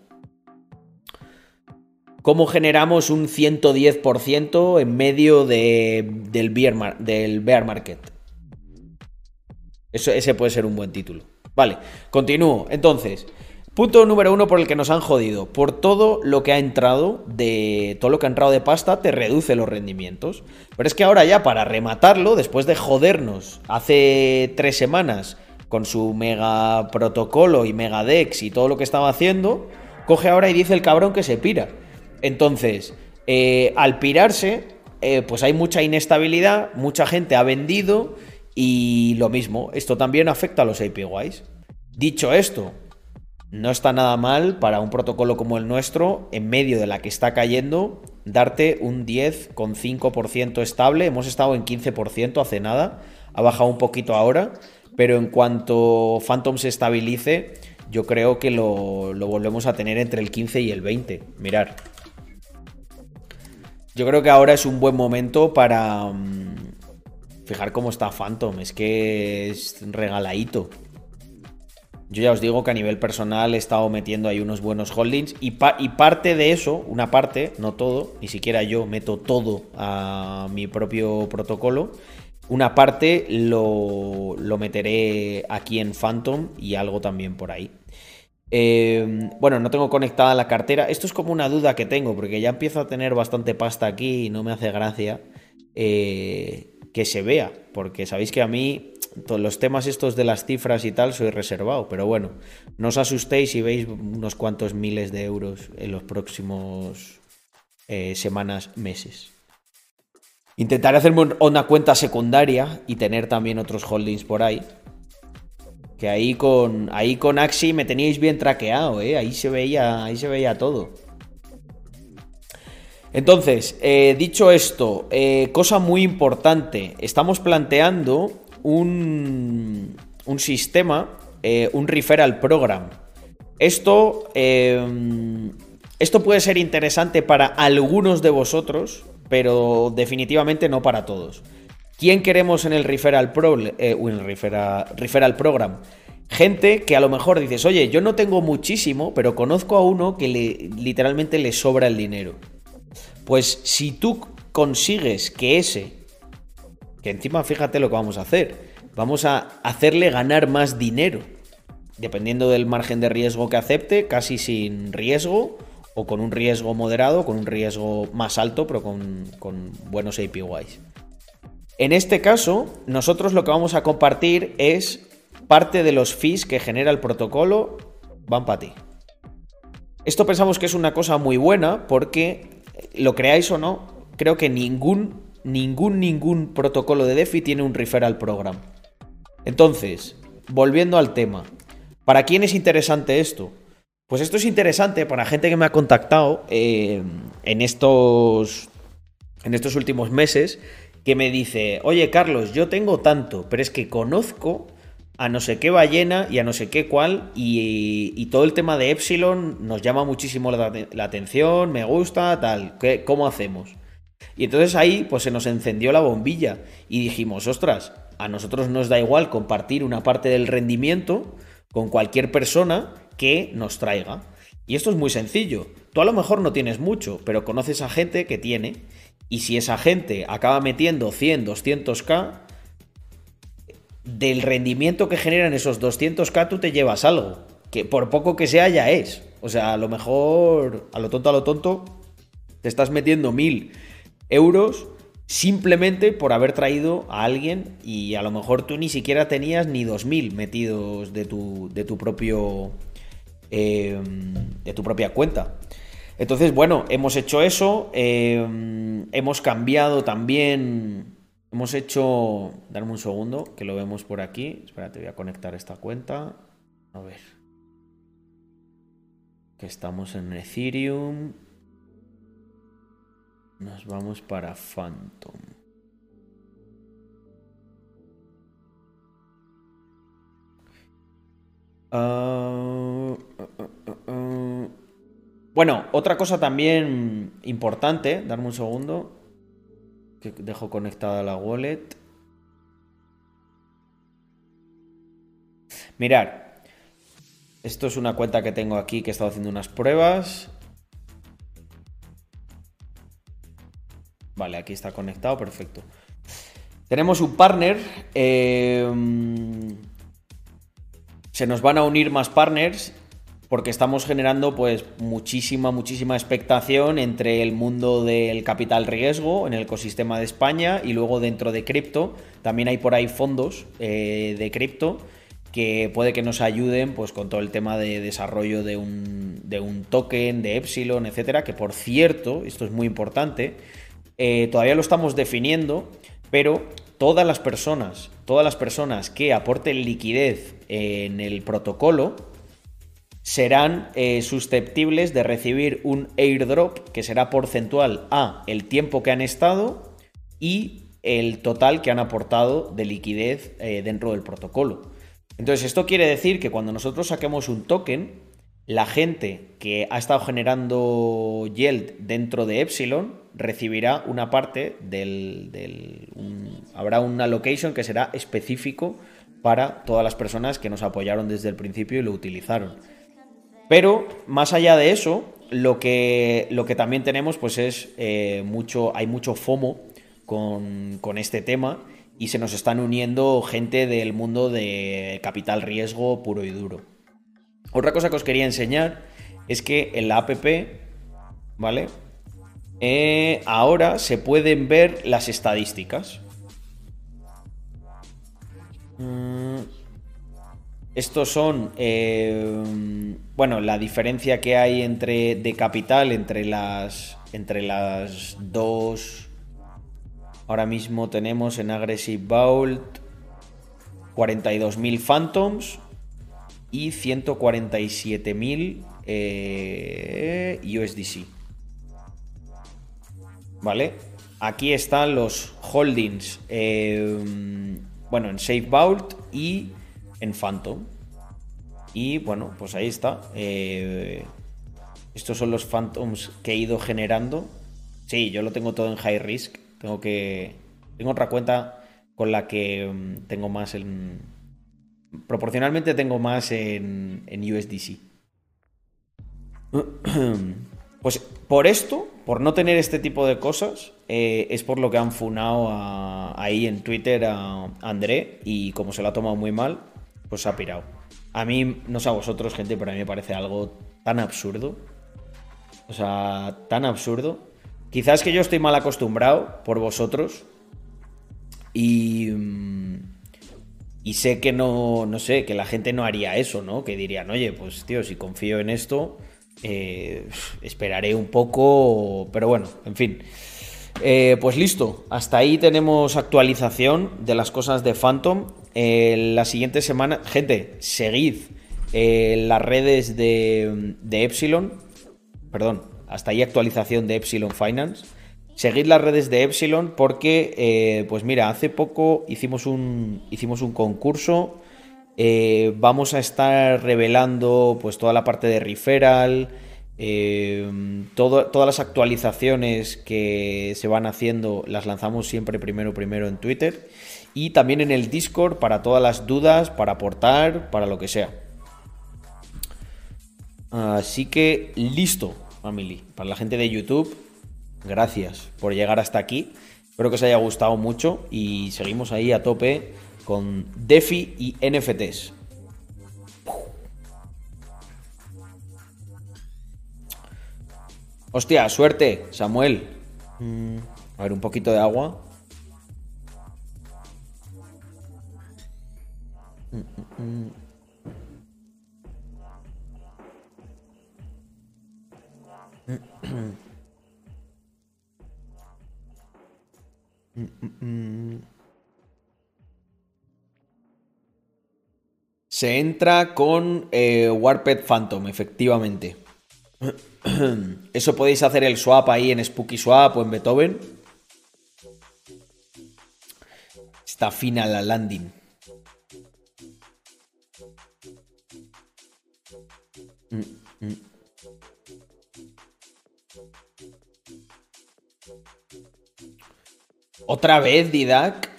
cómo generamos un 110% en medio del, bear market. Ese puede ser un buen título. Vale, continúo. Entonces, punto número uno por el que nos han jodido. Por todo lo que ha entrado de. Todo lo que ha entrado de pasta te reduce los rendimientos. Pero es que ahora ya para rematarlo, después de jodernos hace tres semanas con su mega protocolo y mega dex y todo lo que estaba haciendo, coge ahora y dice el cabrón que se pira. Entonces, eh, al pirarse, eh, pues hay mucha inestabilidad, mucha gente ha vendido y lo mismo, esto también afecta a los APYs. Dicho esto, no está nada mal para un protocolo como el nuestro, en medio de la que está cayendo, darte un 10,5% estable. Hemos estado en 15% hace nada, ha bajado un poquito ahora, pero en cuanto Phantom se estabilice, yo creo que lo, lo volvemos a tener entre el 15 y el 20. Mirar. Yo creo que ahora es un buen momento para, mm, Fijar cómo está Phantom, es que es regaladito. Yo ya os digo que a nivel personal he estado metiendo ahí unos buenos holdings y, y, parte de eso, una parte, no todo, ni siquiera yo meto todo a mi propio protocolo. Una parte lo, lo meteré aquí en Phantom y algo también por ahí. Eh, bueno, no tengo conectada la cartera. Esto es como una duda que tengo, porque ya empiezo a tener bastante pasta aquí y no me hace gracia eh, que se vea, porque sabéis que a mí los temas estos de las cifras y tal soy reservado, pero bueno, no os asustéis si veis unos cuantos miles de euros en los próximos eh, semanas, meses. Intentaré hacerme una cuenta secundaria y tener también otros holdings por ahí. Que ahí con, ahí con Axi me teníais bien traqueado, ¿eh? Ahí se veía, ahí se veía todo. Entonces, eh, dicho esto, eh, cosa muy importante. Estamos planteando un, un sistema, un referral program. Esto, esto puede ser interesante para algunos de vosotros, pero definitivamente no para todos. ¿Quién queremos en el referral, eh, referral, program? Gente que a lo mejor dices, oye, yo no tengo muchísimo, pero conozco a uno que literalmente le sobra el dinero. Pues si tú consigues que ese, que encima fíjate lo que vamos a hacer, vamos a hacerle ganar más dinero, dependiendo del margen de riesgo que acepte, casi sin riesgo, o con un riesgo moderado, con un riesgo más alto, pero con, buenos APYs. En este caso, nosotros lo que vamos a compartir es parte de los fees que genera el protocolo, van para ti. Esto pensamos que es una cosa muy buena porque, lo creáis o no, creo que ningún, ningún, ningún protocolo de DeFi tiene un referral program. Entonces, volviendo al tema, ¿para quién es interesante esto? Pues esto es interesante para gente que me ha contactado eh, en, estos, en estos últimos meses, que me dice, oye Carlos, yo tengo tanto, pero es que conozco a no sé qué ballena y a no sé qué cuál, y, todo el tema de Epsilon nos llama muchísimo la, atención, me gusta, tal, ¿qué, ¿cómo hacemos? Y entonces ahí pues se nos encendió la bombilla y dijimos, ostras, a nosotros nos da igual compartir una parte del rendimiento con cualquier persona que nos traiga. Y esto es muy sencillo. Tú a lo mejor no tienes mucho, pero conoces a gente que tiene. Y si esa gente acaba metiendo 100, 200k, del rendimiento que generan esos 200k tú te llevas algo. Que por poco que sea ya es. O sea, a lo mejor, a lo tonto, a lo tonto, te estás metiendo 1000 euros simplemente por haber traído a alguien y a lo mejor tú ni siquiera tenías ni 2000 metidos de tu, de tu propio Em, de tu propia cuenta. Entonces, bueno, hemos hecho eso, em, hemos cambiado también, hemos hecho, darme un segundo, que lo vemos por aquí, espérate, voy a conectar esta cuenta, a ver, que estamos en Ethereum, nos vamos para Phantom. Ah, ah, ah, bueno, otra cosa también importante, darme un segundo, que dejo conectada la wallet. Mirar, esto es una cuenta que tengo aquí que he estado haciendo unas pruebas. Vale, aquí está conectado, perfecto. Tenemos un partner. Eh, se nos van a unir más partners porque estamos generando pues muchísima, muchísima expectación entre el mundo del capital riesgo en el ecosistema de España y luego dentro de cripto. También hay por ahí fondos eh, de cripto que puede que nos ayuden pues con todo el tema de desarrollo de un, de un token, de Epsilon, etcétera, que por cierto, esto es muy importante, eh, todavía lo estamos definiendo, pero todas las personas, todas las personas que aporten liquidez en el protocolo serán eh, susceptibles de recibir un airdrop que será porcentual a el tiempo que han estado y el total que han aportado de liquidez eh, dentro del protocolo. Entonces, esto quiere decir que cuando nosotros saquemos un token, la gente que ha estado generando yield dentro de Epsilon recibirá una parte del... habrá una location que será específico para todas las personas que nos apoyaron desde el principio y lo utilizaron. Pero más allá de eso, lo que, lo que también tenemos pues es eh, mucho, hay mucho FOMO con, con este tema y se nos están uniendo gente del mundo de capital riesgo puro y duro. Otra cosa que os quería enseñar es que en la app, ¿vale? Eh, ahora se pueden ver las estadísticas. Mm, estos son, eh, bueno, la diferencia que hay entre de capital entre las, entre las dos. Ahora mismo tenemos en Aggressive Vault 42.000 Phantoms y 147.000 eh, USDC. ¿Vale? Aquí están los holdings, eh, bueno, en Safe Vault y en Phantom. Y bueno, pues ahí está. Eh, estos son los Phantoms que he ido generando. Sí, yo lo tengo todo en High Risk. Tengo que... Tengo otra cuenta con la que mm, tengo más en... Proporcionalmente tengo más en, en USDC. Pues por esto, por no tener este tipo de cosas, eh, es por lo que han funado ahí en Twitter a André y como se lo ha tomado muy mal, pues ha pirado. A mí, no sé a vosotros, gente, pero a mí me parece algo tan absurdo. O sea, tan absurdo. Quizás que yo estoy mal acostumbrado por vosotros. Y. Mm, y sé que no. No sé, que la gente no haría eso, ¿no? Que dirían, oye, pues tío, si confío en esto eh, esperaré un poco, pero bueno, en fin. Eh, pues listo, hasta ahí tenemos actualización de las cosas de Phantom. Eh, la siguiente semana, gente, seguid las redes de, de, Epsilon. Perdón, hasta ahí actualización de Epsilon Finance. Seguid las redes de Epsilon porque, pues mira, hace poco hicimos un, hicimos un concurso eh, vamos a estar revelando pues toda la parte de referral, eh, todas las actualizaciones que se van haciendo las lanzamos siempre primero primero en Twitter y también en el Discord para todas las dudas, para aportar, para lo que sea. Así que listo, family. Para la gente de YouTube, gracias por llegar hasta aquí. Espero que os haya gustado mucho y seguimos ahí a tope con DeFi y NFTs. Hostia, suerte, Samuel. Mm, a ver, un poquito de agua. Se entra con eh, Warped Phantom, efectivamente. Eso podéis hacer el swap ahí en Spooky Swap o en Beethoven. Está fina la landing. Otra vez, Didac.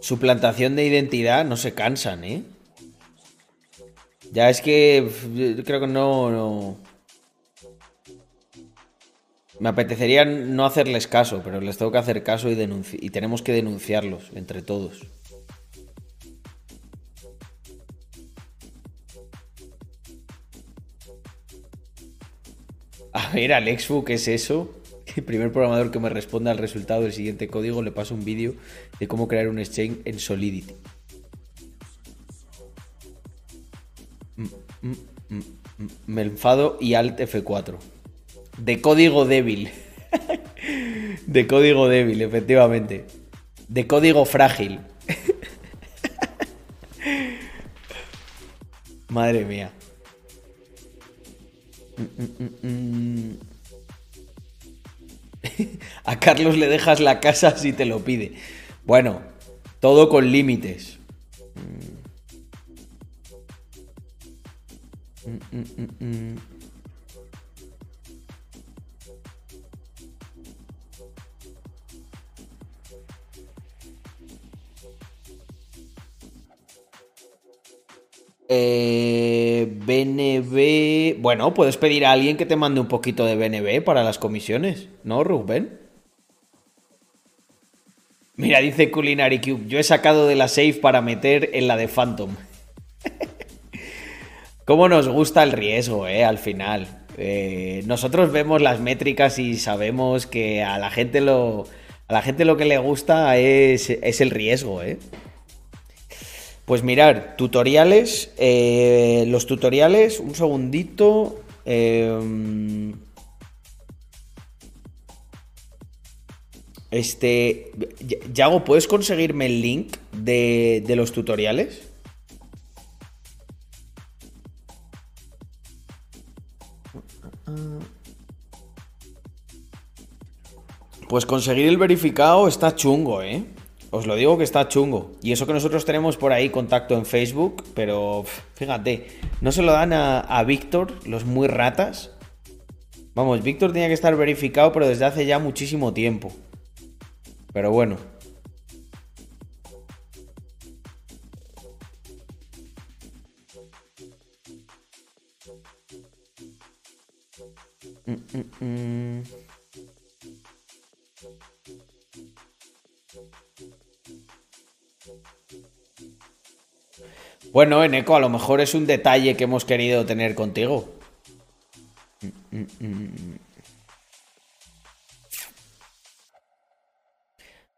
Suplantación de identidad, no se cansan, ¿eh? Ya es que creo que no, no. Me apetecería no hacerles caso, pero les tengo que hacer caso y, y tenemos que denunciarlos entre todos. A ver, Alexfu, ¿qué es eso? El primer programador que me responda al resultado del siguiente código le paso un vídeo de cómo crear un exchange en Solidity. Me enfado y Alt F4. De código débil. De código débil, efectivamente. De código frágil. Madre mía. A Carlos le dejas la casa si te lo pide. Bueno, todo con límites. Mm, mm, mm, Eh, BNB. Bueno, puedes pedir a alguien que te mande un poquito de BNB para las comisiones, ¿no, Rubén? Mira, dice Culinary Cube. Yo he sacado de la safe para meter en la de Phantom. ¿Cómo nos gusta el riesgo, eh? Al final. Eh, nosotros vemos las métricas y sabemos que a la gente lo, a la gente lo que le gusta es, es el riesgo, ¿eh? Pues mirar, tutoriales. Eh, los tutoriales, un segundito. Eh, este. Yago, ¿puedes conseguirme el link de, de los tutoriales? Pues conseguir el verificado está chungo, ¿eh? Os lo digo que está chungo. Y eso que nosotros tenemos por ahí contacto en Facebook, pero fíjate, no se lo dan a, Víctor, los muy ratas. Vamos, Víctor tenía que estar verificado, pero desde hace ya muchísimo tiempo. Pero bueno. Mm, mm, mm. Bueno, Eneco, a lo mejor es un detalle que hemos querido tener contigo.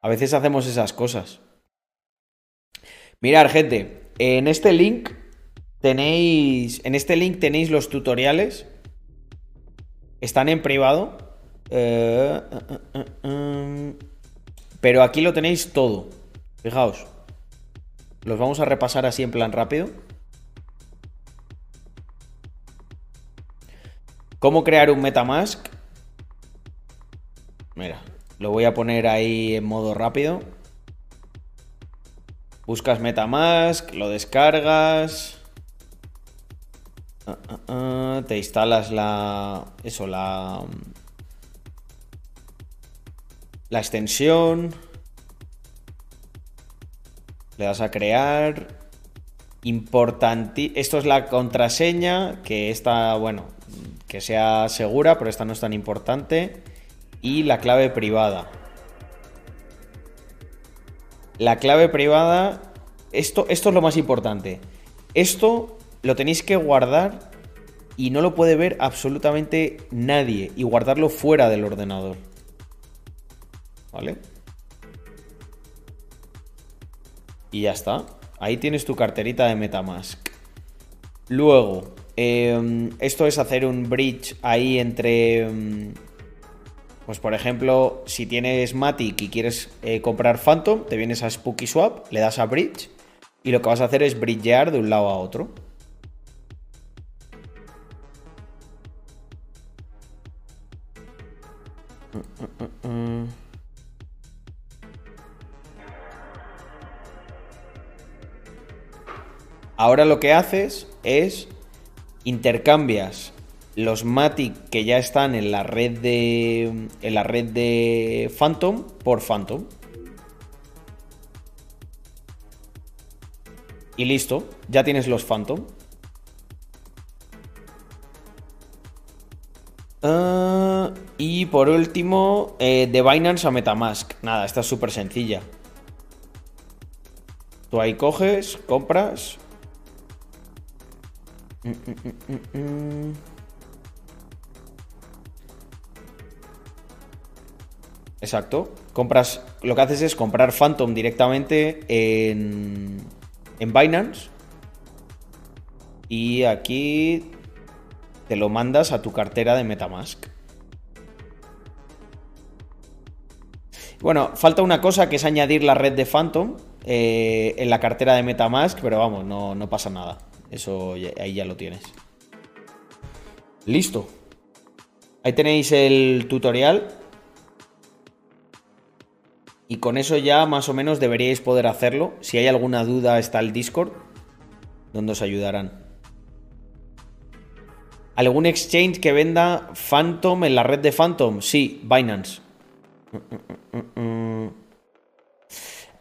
A veces hacemos esas cosas. Mirad, gente, en este link tenéis. En este link tenéis los tutoriales. Están en privado. Eh, eh, eh, pero aquí lo tenéis todo. Fijaos. Los vamos a repasar así en plan rápido. ¿Cómo crear un Metamask? Mira, lo voy a poner ahí en modo rápido. Buscas Metamask, lo descargas. Ah, ah, ah, te instalas la. Eso, la. La extensión. Le das a crear. Importante. Esto es la contraseña, que está, bueno, que sea segura, pero esta no es tan importante. Y la clave privada. La clave privada. Esto, esto es lo más importante. Esto lo tenéis que guardar y no lo puede ver absolutamente nadie. Y guardarlo fuera del ordenador. ¿Vale? Y ya está. Ahí tienes tu carterita de Metamask. Luego, em, esto es hacer un bridge ahí entre... Em, pues por ejemplo, si tienes Matic y quieres eh, comprar Phantom, te vienes a Spooky Swap, le das a bridge y lo que vas a hacer es bridgear de un lado a otro. Ahora lo que haces es intercambias los Matic que ya están en la red de en la red de Phantom por Phantom. Y listo, ya tienes los Phantom. Ah, y por último, eh, de Binance a Metamask. Nada, esta es súper sencilla. Tú ahí coges, compras, Exacto. Compras. Lo que haces es comprar Phantom directamente en. En Binance. Y aquí. Te lo mandas a tu cartera de Metamask. Bueno, falta una cosa que es añadir la red de Phantom eh, en la cartera de Metamask, pero vamos, no, no pasa nada. Eso ahí ya lo tienes. Listo. Ahí tenéis el tutorial. Y con eso ya más o menos deberíais poder hacerlo. Si hay alguna duda está el Discord, donde os ayudarán. ¿Algún exchange que venda Phantom en la red de Phantom? Sí, Binance.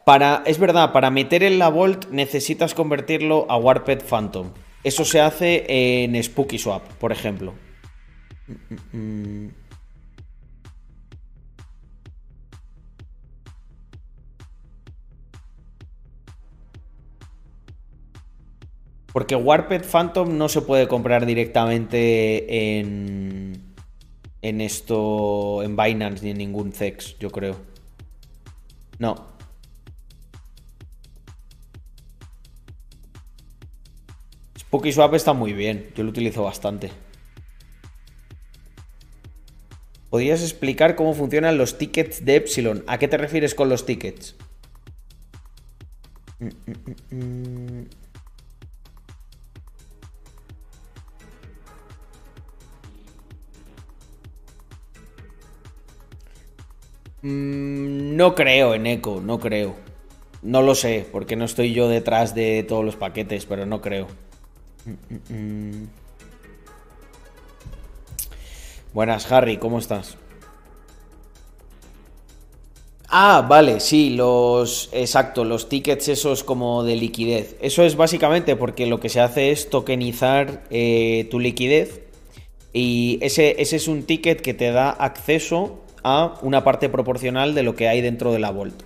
Para, es verdad, para meter en la Vault necesitas convertirlo a Warped Phantom. Eso se hace en Spooky Swap, por ejemplo. Porque Warped Phantom no se puede comprar directamente en. En esto. En Binance ni en ningún CEX, yo creo. No. Spooky Swap está muy bien. Yo lo utilizo bastante. ¿Podrías explicar cómo funcionan los tickets de Epsilon? ¿A qué te refieres con los tickets? Mm, mm, mm, no creo en Echo, no creo. No lo sé, porque no estoy yo detrás de todos los paquetes, pero no creo. Buenas, Harry, ¿cómo estás? Ah, vale, sí, los. Exacto, los tickets esos como de liquidez. Eso es básicamente porque lo que se hace es tokenizar eh, tu liquidez. Y ese, ese es un ticket que te da acceso a una parte proporcional de lo que hay dentro de la Volt.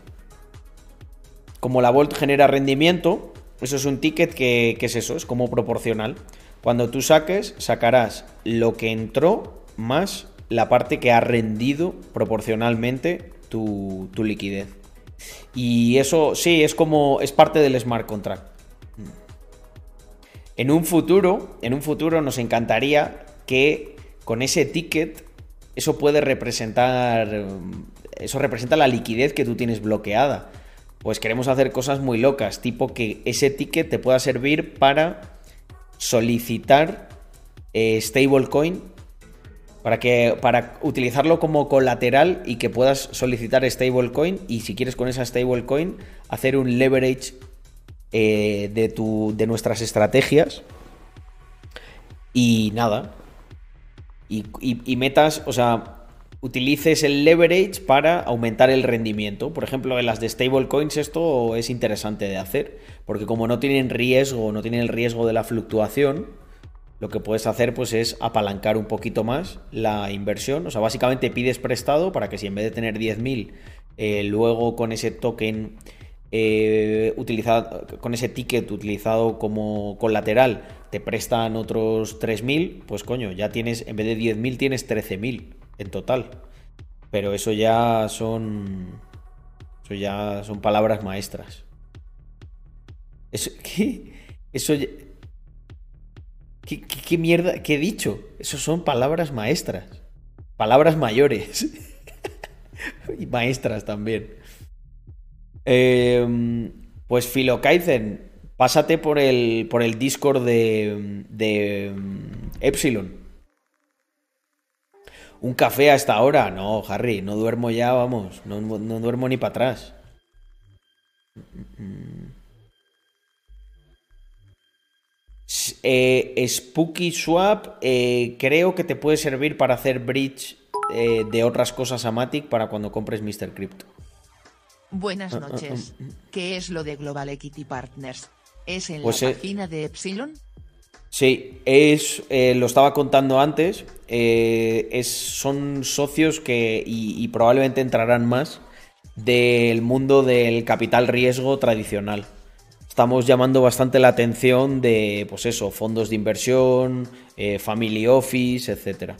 Como la Volt genera rendimiento, eso es un ticket que, es eso, es como proporcional. Cuando tú saques, sacarás lo que entró más la parte que ha rendido proporcionalmente tu, liquidez. Y eso sí, es como. es parte del smart contract. En un futuro, en un futuro nos encantaría que con ese ticket, eso puede representar. Eso representa la liquidez que tú tienes bloqueada pues queremos hacer cosas muy locas, tipo que ese ticket te pueda servir para solicitar eh, stablecoin, para, que, para utilizarlo como colateral y que puedas solicitar stablecoin y si quieres con esa stablecoin hacer un leverage eh, de, tu, de nuestras estrategias. Y nada. Y, y metas, o sea, utilices el leverage para aumentar el rendimiento. Por ejemplo, en las de stablecoins esto es interesante de hacer, porque como no tienen riesgo, no tienen el riesgo de la fluctuación, lo que puedes hacer pues es apalancar un poquito más la inversión. O sea, básicamente pides prestado para que si en vez de tener 10.000, eh, luego con ese token eh, utilizado, con ese ticket utilizado como colateral, te prestan otros 3.000, pues coño, ya tienes, en vez de 10.000 tienes 13.000 en total. Pero eso ya son. Eso ya son palabras maestras. Eso. ¿Qué? Eso ¿Qué, mierda? ¿Qué he dicho? Eso son palabras maestras. Palabras mayores. y maestras también. Em, pues Filokaizen, pásate por el, por el Discord de, de em, Epsilon. Un café a esta hora. No, Harry, no duermo ya, vamos. No, duermo ni para atrás. Eh, Spooky Swap eh, creo que te puede servir para hacer bridge eh, de otras cosas a Matic para cuando compres Mr. Crypto. Buenas ah, ah, noches. Ah. ¿Qué es lo de Global Equity Partners? ¿Es en la pues, página de Epsilon? Sí, es, eh, lo estaba contando antes, eh, es, son socios que, y, probablemente entrarán más, del mundo del capital riesgo tradicional. Estamos llamando bastante la atención de, pues eso, fondos de inversión, eh, family office, etc.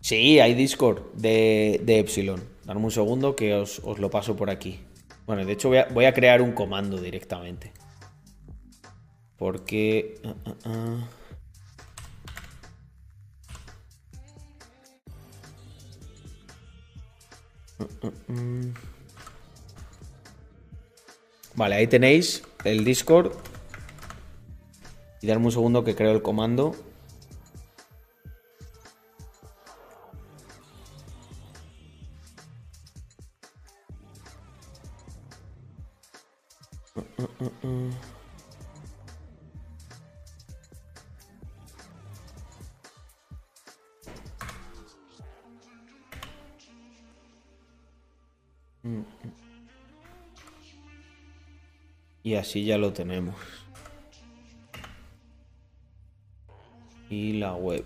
Sí, hay Discord de, de Epsilon. Dame un segundo que os lo paso por aquí. Bueno, de hecho voy a, crear un comando directamente. Porque... Ah, ah, ah. Vale, ahí tenéis el Discord. Y darme un segundo que creo el comando. Y así ya lo tenemos. Y la web.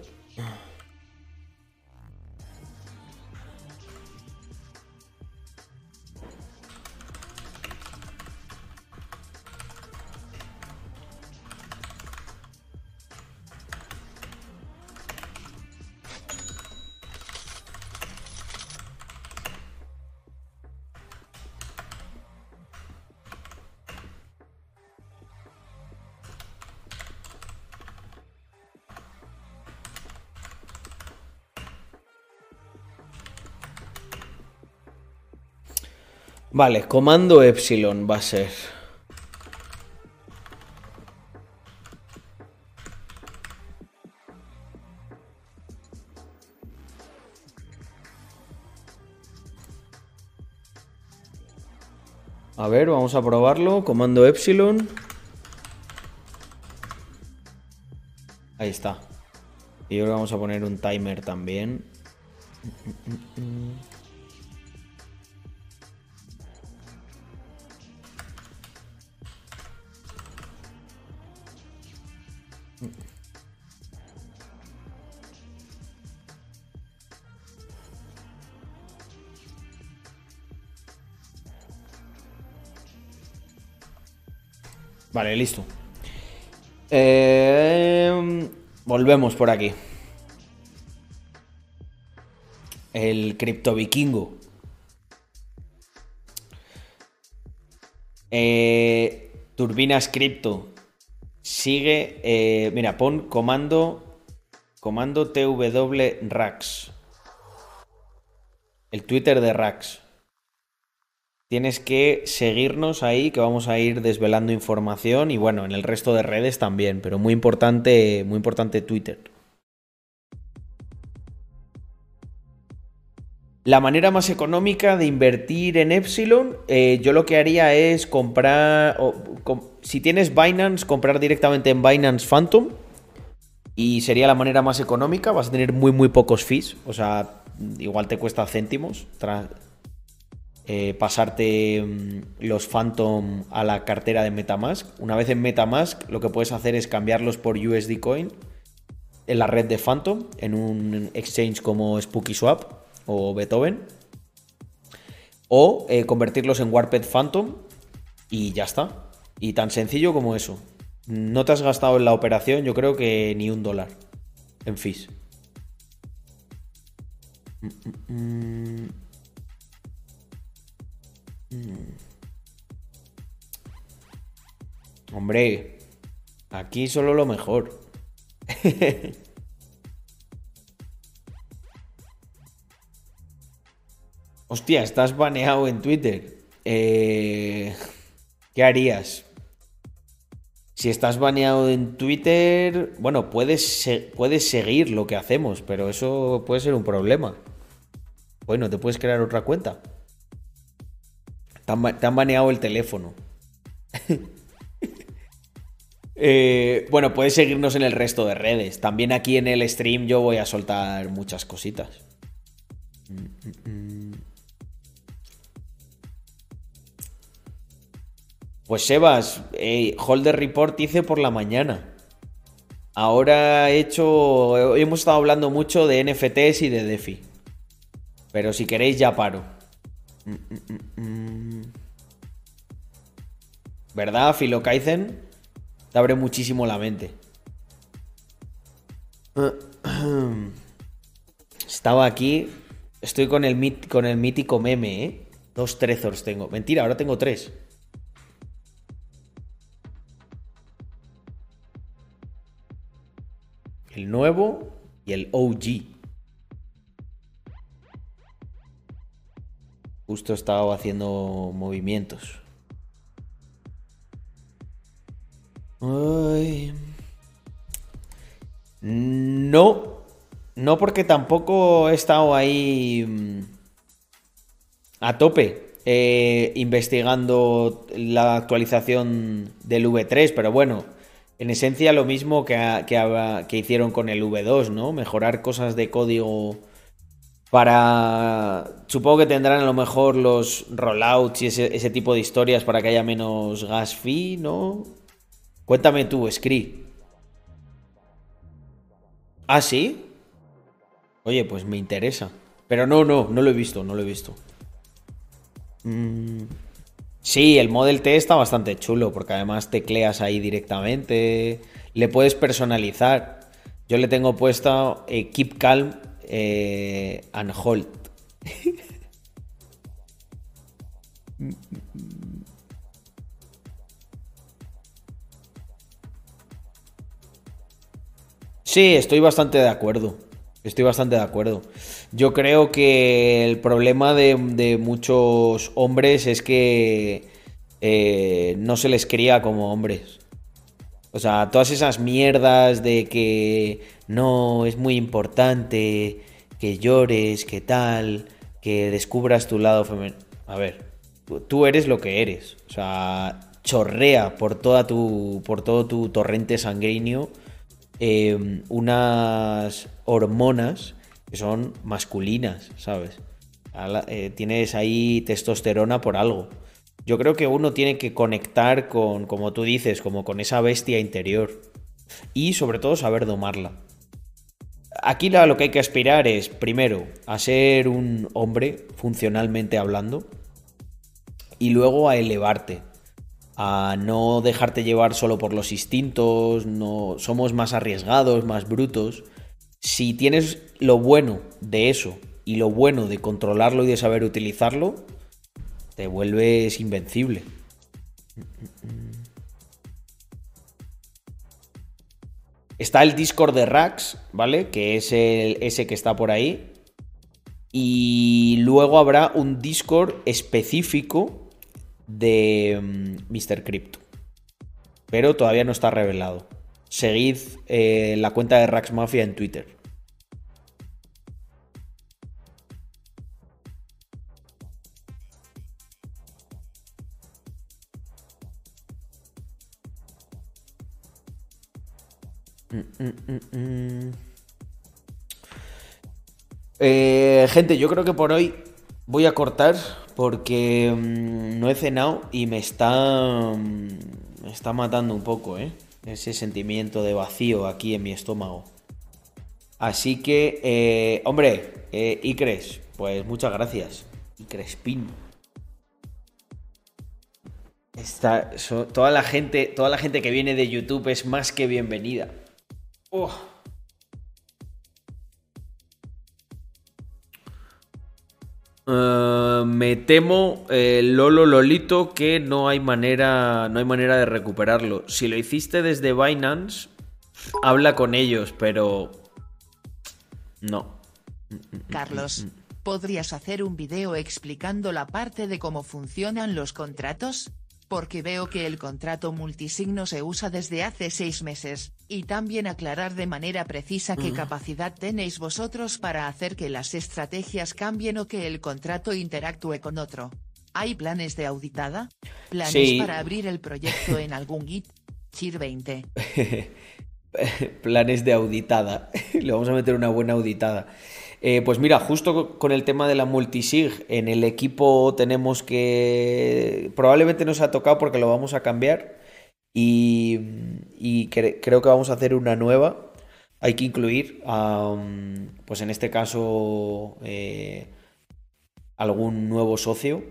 Vale, comando epsilon va a ser. A ver, vamos a probarlo. Comando epsilon. Ahí está. Y ahora vamos a poner un timer también. Vale, listo. Eh, volvemos por aquí. El cripto vikingo. Eh, turbinas cripto. Sigue. eh, mira, pon comando. Comando TW Rax. El Twitter de Rax. Tienes que seguirnos ahí, que vamos a ir desvelando información y bueno, en el resto de redes también, pero muy importante, muy importante Twitter. La manera más económica de invertir en Epsilon, eh, yo lo que haría es comprar, si tienes Binance, comprar directamente en Binance Phantom y sería la manera más económica, vas a tener muy muy pocos fees, o sea, igual te cuesta céntimos eh, pasarte mm, los Phantom a la cartera de Metamask. Una vez en Metamask, lo que puedes hacer es cambiarlos por USD Coin en la red de Phantom, en un exchange como SpookySwap o Beethoven. O eh, convertirlos en Warped Phantom y ya está. Y tan sencillo como eso. No te has gastado en la operación, yo creo que ni un dólar en fees. Mm, mm, mm. Hombre, aquí solo lo mejor. Hostia, estás baneado en Twitter. Eh, ¿Qué harías? Si estás baneado en Twitter, bueno, puedes, puedes seguir lo que hacemos, pero eso puede ser un problema. Bueno, te puedes crear otra cuenta. Te han, te baneado el teléfono. Eh, bueno, puedes seguirnos en el resto de redes. También aquí en el stream yo voy a soltar muchas cositas. Pues Sebas, eh, Holder Report hice por la mañana. Ahora he hecho. Hemos estado hablando mucho de NFTs y de DeFi. Pero si queréis, ya paro. ¿Verdad, Philo? Te abre muchísimo la mente. Estaba aquí. Estoy con el, con el mítico meme, ¿eh? Dos Trezors tengo. Mentira, ahora tengo tres. El nuevo y el OG. Justo he estado haciendo movimientos. No, no porque tampoco he estado ahí mm, a tope eh, investigando la actualización del V3, pero bueno, en esencia lo mismo que, que hicieron con el V2, ¿no? Mejorar cosas de código Para. Supongo que tendrán a lo mejor los rollouts y ese, tipo de historias para que haya menos gas fee, ¿no? Cuéntame tú, Scree. ¿Ah, sí? Oye, pues me interesa. Pero no, no, no lo he visto, no lo he visto. Mm, Sí, el Model T está bastante chulo porque además tecleas ahí directamente. Le puedes personalizar. Yo le tengo puesto eh, Keep Calm eh, and Hold. Sí, estoy bastante de acuerdo. Estoy bastante de acuerdo. Yo creo que el problema de, de muchos hombres es que eh, no se les cría como hombres. O sea, todas esas mierdas de que no es muy importante, que llores, que tal, que descubras tu lado femenino. A ver, tú eres lo que eres. O sea, chorrea por, toda tu, por todo tu torrente sanguíneo eh, unas hormonas que son masculinas, ¿sabes? Eh, tienes ahí testosterona por algo. Yo creo que uno tiene que conectar con, como tú dices, como con esa bestia interior. Y sobre todo saber domarla. Aquí lo que hay que aspirar es, primero, a ser un hombre, funcionalmente hablando, y luego a elevarte, a no dejarte llevar solo por los instintos, no somos más arriesgados, más brutos. Si tienes lo bueno de eso y lo bueno de controlarlo y de saber utilizarlo, te vuelves invencible. Está el Discord de Rax, ¿vale? Que es el, ese que está por ahí. Y luego habrá un Discord específico de Mr. Mm, Crypto. Pero todavía no está revelado. Seguid eh, la cuenta de Rax Mafia en Twitter. Mm, mm, mm, eh, gente, yo creo que por hoy voy a cortar porque no he cenado y me está, me está matando un poco, ¿eh? Ese sentimiento de vacío aquí en mi estómago. Así que, eh, hombre, eh, Icres, pues muchas gracias. Icrespin. Está, toda la gente, toda la gente que viene de YouTube es más que bienvenida. Oh. Uh, me temo, eh, Lolo Lolito, que no hay manera. No hay manera de recuperarlo. Si lo hiciste desde Binance, habla con ellos, pero. No. Carlos, ¿podrías hacer un video explicando la parte de cómo funcionan los contratos? Porque veo que el contrato multisigno se usa desde hace seis meses, y también aclarar de manera precisa qué capacidad tenéis vosotros para hacer que las estrategias cambien o que el contrato interactúe con otro. ¿Hay planes de auditada? ¿Planes para abrir el proyecto en algún Git? Chir 20. planes de auditada. Le vamos a meter una buena auditada. Eh, pues mira, justo con el tema de la multisig, en el equipo tenemos que. Probablemente nos ha tocado porque lo vamos a cambiar. Y, creo que vamos a hacer una nueva. Hay que incluir, pues en este caso, eh, algún nuevo socio.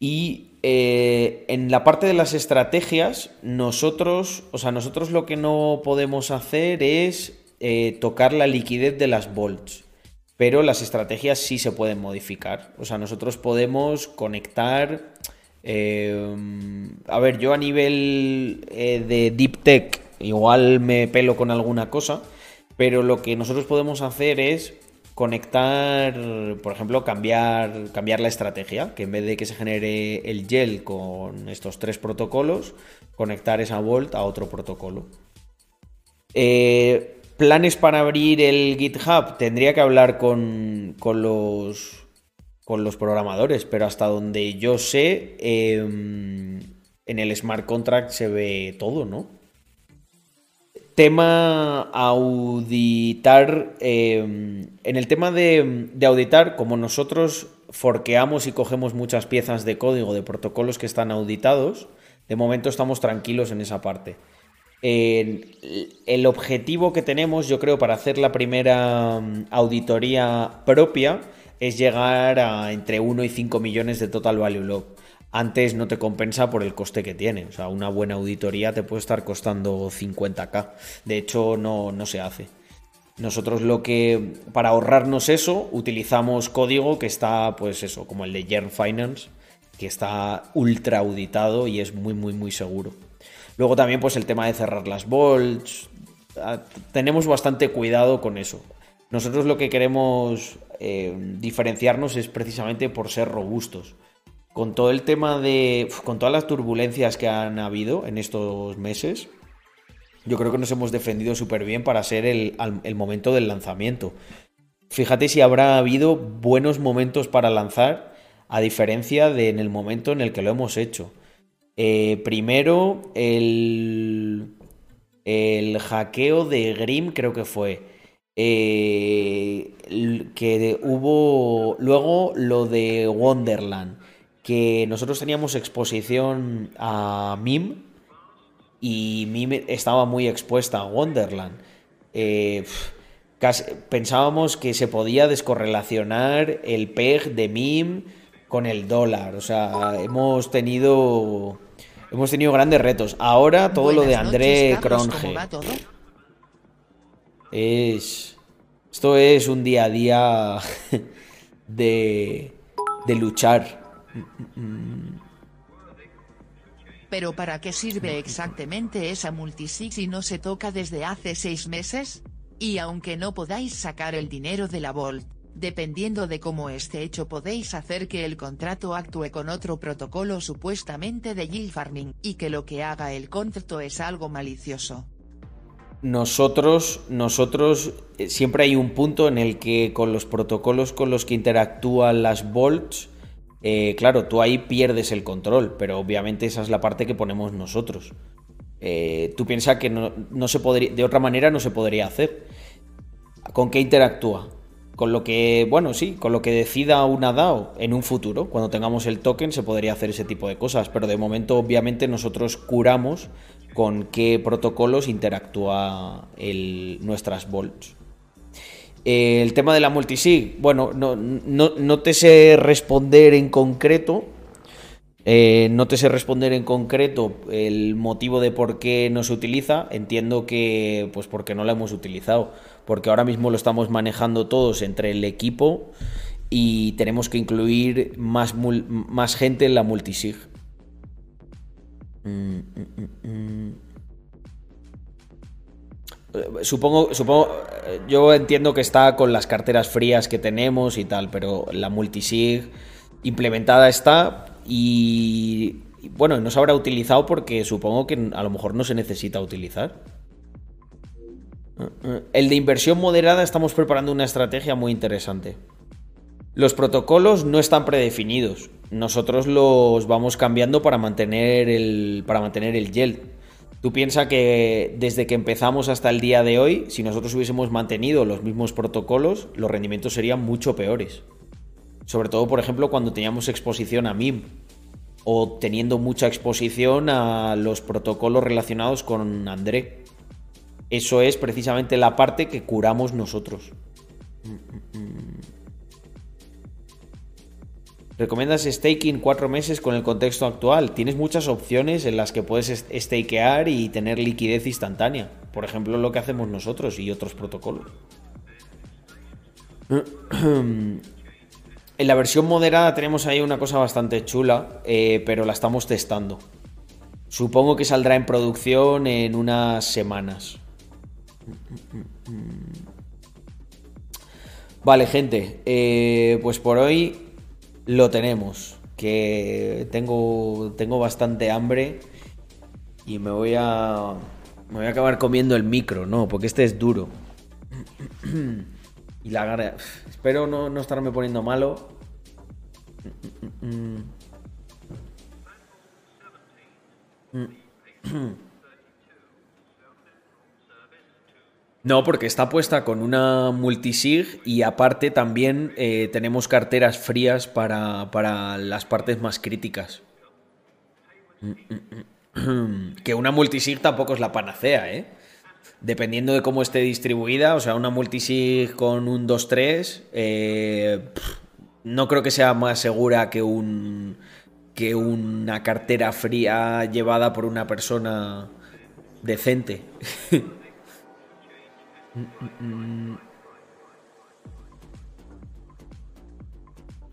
Y eh, en la parte de las estrategias, nosotros, o sea, nosotros lo que no podemos hacer es tocar la liquidez de las volts pero las estrategias sí se pueden modificar. O sea, nosotros podemos conectar... Eh, a ver, yo a nivel eh, de deep tech igual me pelo con alguna cosa, pero lo que nosotros podemos hacer es conectar, por ejemplo, cambiar, cambiar la estrategia, que en vez de que se genere el gel con estos tres protocolos, conectar esa Volt a otro protocolo. Eh, planes para abrir el GitHub, tendría que hablar con, los, con los programadores, pero hasta donde yo sé, em, en el smart contract se ve todo, ¿no? tema auditar. eh, en el tema de, de auditar, como nosotros forqueamos y cogemos muchas piezas de código de protocolos que están auditados, de momento estamos tranquilos en esa parte. El, objetivo que tenemos, yo creo, para hacer la primera mm, auditoría propia es llegar a entre 1 y 5 millones de total value log. Antes no te compensa por el coste que tiene. O sea, una buena auditoría te puede estar costando 50k. De hecho, no, no se hace. Nosotros lo que, para ahorrarnos eso, utilizamos código que está, pues eso, como el de Yearn Finance, que está ultra auditado y es muy, muy, muy seguro. Luego también, pues el tema de cerrar las bolts. Ah, Tenemos bastante cuidado con eso. Nosotros lo que queremos eh, diferenciarnos es precisamente por ser robustos. Con todo el tema de. con todas las turbulencias que han habido en estos meses, yo creo que nos hemos defendido súper bien para ser el, momento del lanzamiento. Fíjate si habrá habido buenos momentos para lanzar, a diferencia de en el momento en el que lo hemos hecho. Eh, primero, el, el hackeo de Grim, creo que fue. Eh, que hubo luego lo de Wonderland, que nosotros teníamos exposición a MIM y Mime estaba muy expuesta a Wonderland. Eh, casi- pensábamos que se podía descorrelacionar el PEG de MIM con el dólar. O sea, hemos tenido hemos tenido grandes retos. Ahora todo lo de André noches, Carlos, ¿cómo Cronje es esto es un día a día de de luchar. Pero ¿para qué sirve exactamente esa multisig si no se toca desde hace seis meses? Y aunque no podáis sacar el dinero de la Volt, dependiendo de cómo esté hecho podéis hacer que el contrato actúe con otro protocolo supuestamente de yield farming y que lo que haga el contrato es algo malicioso. Nosotros, nosotros, eh, siempre hay un punto en el que con los protocolos con los que interactúan las bolts, eh, claro, tú ahí pierdes el control, pero obviamente esa es la parte que ponemos nosotros. Eh, tú piensas que no, no se podría, de otra manera no se podría hacer. ¿Con qué interactúa? Con lo que, bueno, sí, con lo que decida una DAO en un futuro, cuando tengamos el token se podría hacer ese tipo de cosas, pero de momento obviamente nosotros curamos con qué protocolos interactúa nuestras bolts. Eh, el tema de la multisig, bueno, no, no, no te sé responder en concreto. eh, no te sé responder en concreto el motivo de por qué no se utiliza. Entiendo que, pues, porque no la hemos utilizado. Porque ahora mismo lo estamos manejando todos entre el equipo y tenemos que incluir más, más gente en la multisig. Mm, mm, mm. Eh, Supongo, supongo, eh, yo entiendo que está con las carteras frías que tenemos y tal, pero la multisig implementada está y, bueno, no se habrá utilizado porque supongo que a lo mejor no se necesita utilizar. El de inversión moderada estamos preparando una estrategia muy interesante. Los protocolos no están predefinidos. Nosotros los vamos cambiando para mantener el, para mantener el yield. Tú piensas que desde que empezamos hasta el día de hoy, si nosotros hubiésemos mantenido los mismos protocolos, los rendimientos serían mucho peores. Sobre todo, por ejemplo, cuando teníamos exposición a MIM o teniendo mucha exposición a los protocolos relacionados con André. Eso es precisamente la parte que curamos nosotros. ¿Recomiendas staking cuatro meses con el contexto actual? Tienes muchas opciones en las que puedes stakear y tener liquidez instantánea. Por ejemplo, lo que hacemos nosotros y otros protocolos. En la versión moderada tenemos ahí una cosa bastante chula, eh, pero la estamos testando. Supongo que saldrá en producción en unas semanas. Vale, gente, eh, pues por hoy lo tenemos. Que tengo, tengo bastante hambre y me voy a. Me voy a acabar comiendo el micro, no, porque este es duro. Y la gara. Espero no, no estarme poniendo malo. No, porque está puesta con una multisig y aparte también eh, tenemos carteras frías para, para las partes más críticas. Que una multisig tampoco es la panacea, ¿eh? Dependiendo de cómo esté distribuida, o sea, una multisig con un 2-3, eh, no creo que sea más segura que un que una cartera fría llevada por una persona decente.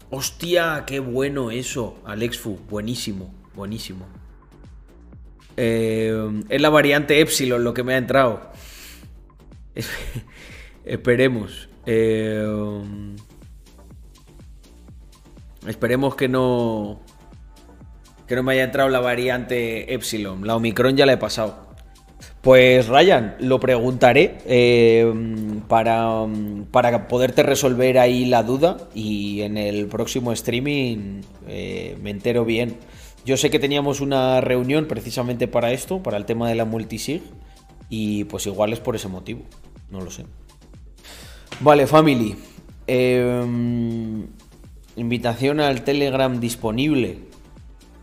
Hostia, qué bueno eso, Alexfu. Buenísimo, buenísimo. Eh, es la variante Epsilon lo que me ha entrado. Esperemos. Eh, esperemos que no. Que no me haya entrado la variante Epsilon. La Omicron ya la he pasado. Pues Ryan, lo preguntaré eh, para, para, poderte resolver ahí la duda y en el próximo streaming eh, me entero bien. Yo sé que teníamos una reunión precisamente para esto, para el tema de la multisig, y pues igual es por ese motivo, no lo sé. Vale, family. Em, invitación al Telegram disponible.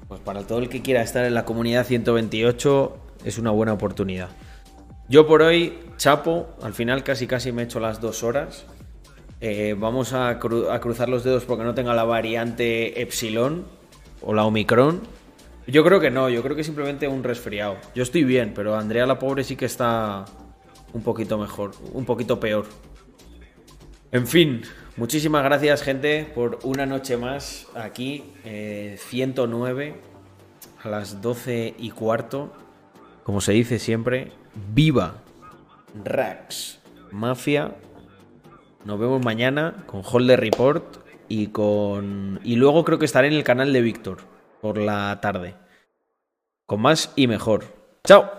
Pues para todo el que quiera estar en la comunidad 128 es una buena oportunidad. Yo por hoy, chapo, al final casi casi me he hecho las dos horas. Eh, vamos a, cruzar los dedos porque no tenga la variante Epsilon o la Omicron. Yo creo que no, yo creo que simplemente un resfriado. Yo estoy bien, pero Andrea la pobre sí que está un poquito mejor, un poquito peor. En fin, muchísimas gracias gente por una noche más aquí, 109 eh, a las 12 y cuarto como se dice siempre, viva Rax Mafia. Nos vemos mañana con Holder Report y con y luego creo que estaré en el canal de Víctor por la tarde. Con más y mejor. Chao.